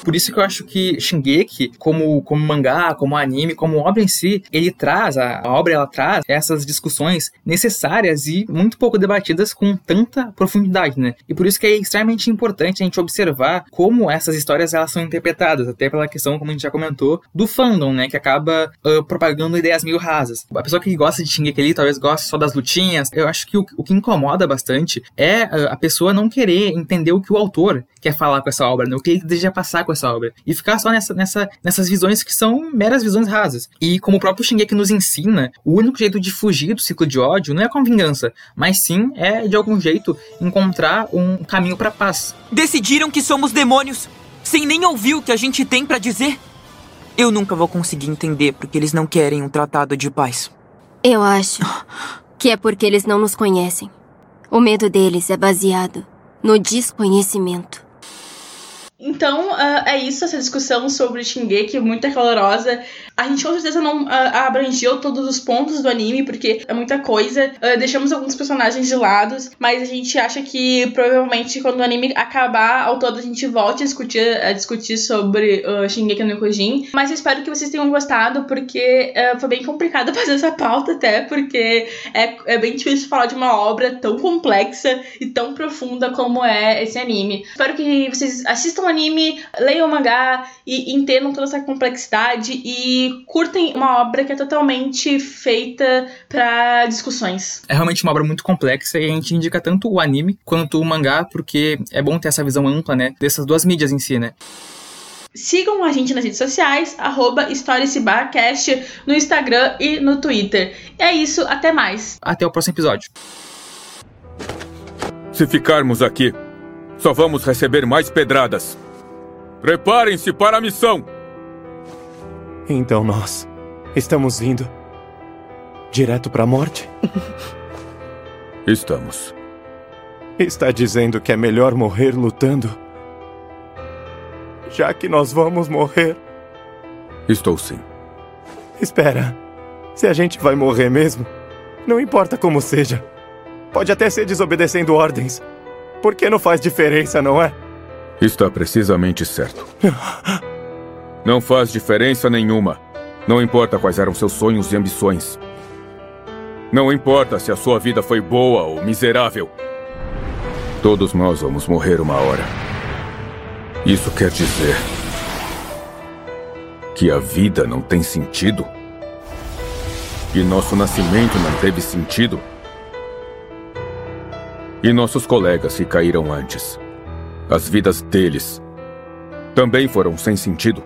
Por isso que eu acho que Shingeki, como, como mangá, como anime, como obra em si, ele traz, a, obra ela traz essas discussões necessárias e muito pouco debatidas com tanta profundidade, né? E por isso que é extremamente importante a gente observar como essas histórias elas são interpretadas, até pela questão, como a gente já comentou, do fandom, né? Que acaba uh, propagando ideias meio rasas. A pessoa que gosta de Shingeki ali talvez goste só das lutinhas. Eu acho que o, o que incomoda bastante é uh, a pessoa não querer entender o que o autor quer falar com essa obra, né? O que ele deseja passar com essa obra. E ficar só nessa, nessa, nessas visões que são meras visões rasas. E como o próprio Shingeki nos ensina, o único jeito de fugir do ciclo de ódio não é com vingança, mas sim é, de algum jeito, encontrar um caminho para paz. Decidiram que somos demônios, sem nem ouvir o que a gente tem para dizer? Eu nunca vou conseguir entender porque eles não querem um tratado de paz. Eu acho que é porque eles não nos conhecem. O medo deles é baseado no desconhecimento. Então, uh, é isso, essa discussão sobre Shingeki, muito calorosa. A gente com certeza não uh, abrangeu todos os pontos do anime, porque é muita coisa. Uh, deixamos alguns personagens de lado, mas a gente acha que provavelmente quando o anime acabar ao todo a gente volte a discutir, a discutir sobre uh, Shingeki no Kyojin. Mas eu espero que vocês tenham gostado, porque foi bem complicado fazer essa pauta até, porque é, é bem difícil falar de uma obra tão complexa e tão profunda como é esse anime. Espero que vocês assistam anime, leiam o mangá e entendam toda essa complexidade e curtem uma obra que é totalmente feita para discussões. É realmente uma obra muito complexa e a gente indica tanto o anime quanto o mangá porque é bom ter essa visão ampla, né, dessas duas mídias em si, né? Sigam a gente nas redes sociais, arroba no Instagram e no Twitter. E é isso, até mais. Até o próximo episódio. Se ficarmos aqui, só vamos receber mais pedradas. Preparem-se para a missão! Então nós estamos indo direto para a morte? Estamos. Está dizendo que é melhor morrer lutando? Já que nós vamos morrer. Estou sim. Espera. Se a gente vai morrer mesmo, não importa como seja. Pode até ser desobedecendo ordens. Porque não faz diferença, não é? Está precisamente certo. Não faz diferença nenhuma. Não importa quais eram seus sonhos e ambições. Não importa se a sua vida foi boa ou miserável. Todos nós vamos morrer uma hora. Isso quer dizer que a vida não tem sentido? Que nosso nascimento não teve sentido? E nossos colegas que caíram antes? As vidas deles também foram sem sentido?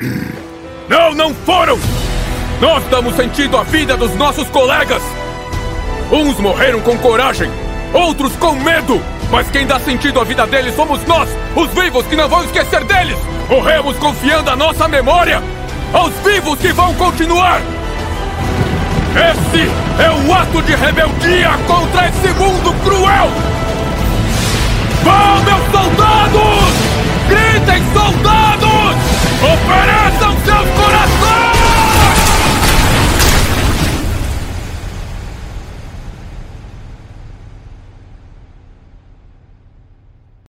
Não, não foram! Nós damos sentido à vida dos nossos colegas! Uns morreram com coragem, outros com medo! Mas quem dá sentido à vida deles somos nós, os vivos que não vão esquecer deles! Morremos confiando a nossa memória aos vivos que vão continuar! Esse é o ato de rebeldia contra esse mundo cruel! Vão, meus soldados! Gritem, soldados! Ofereçam seus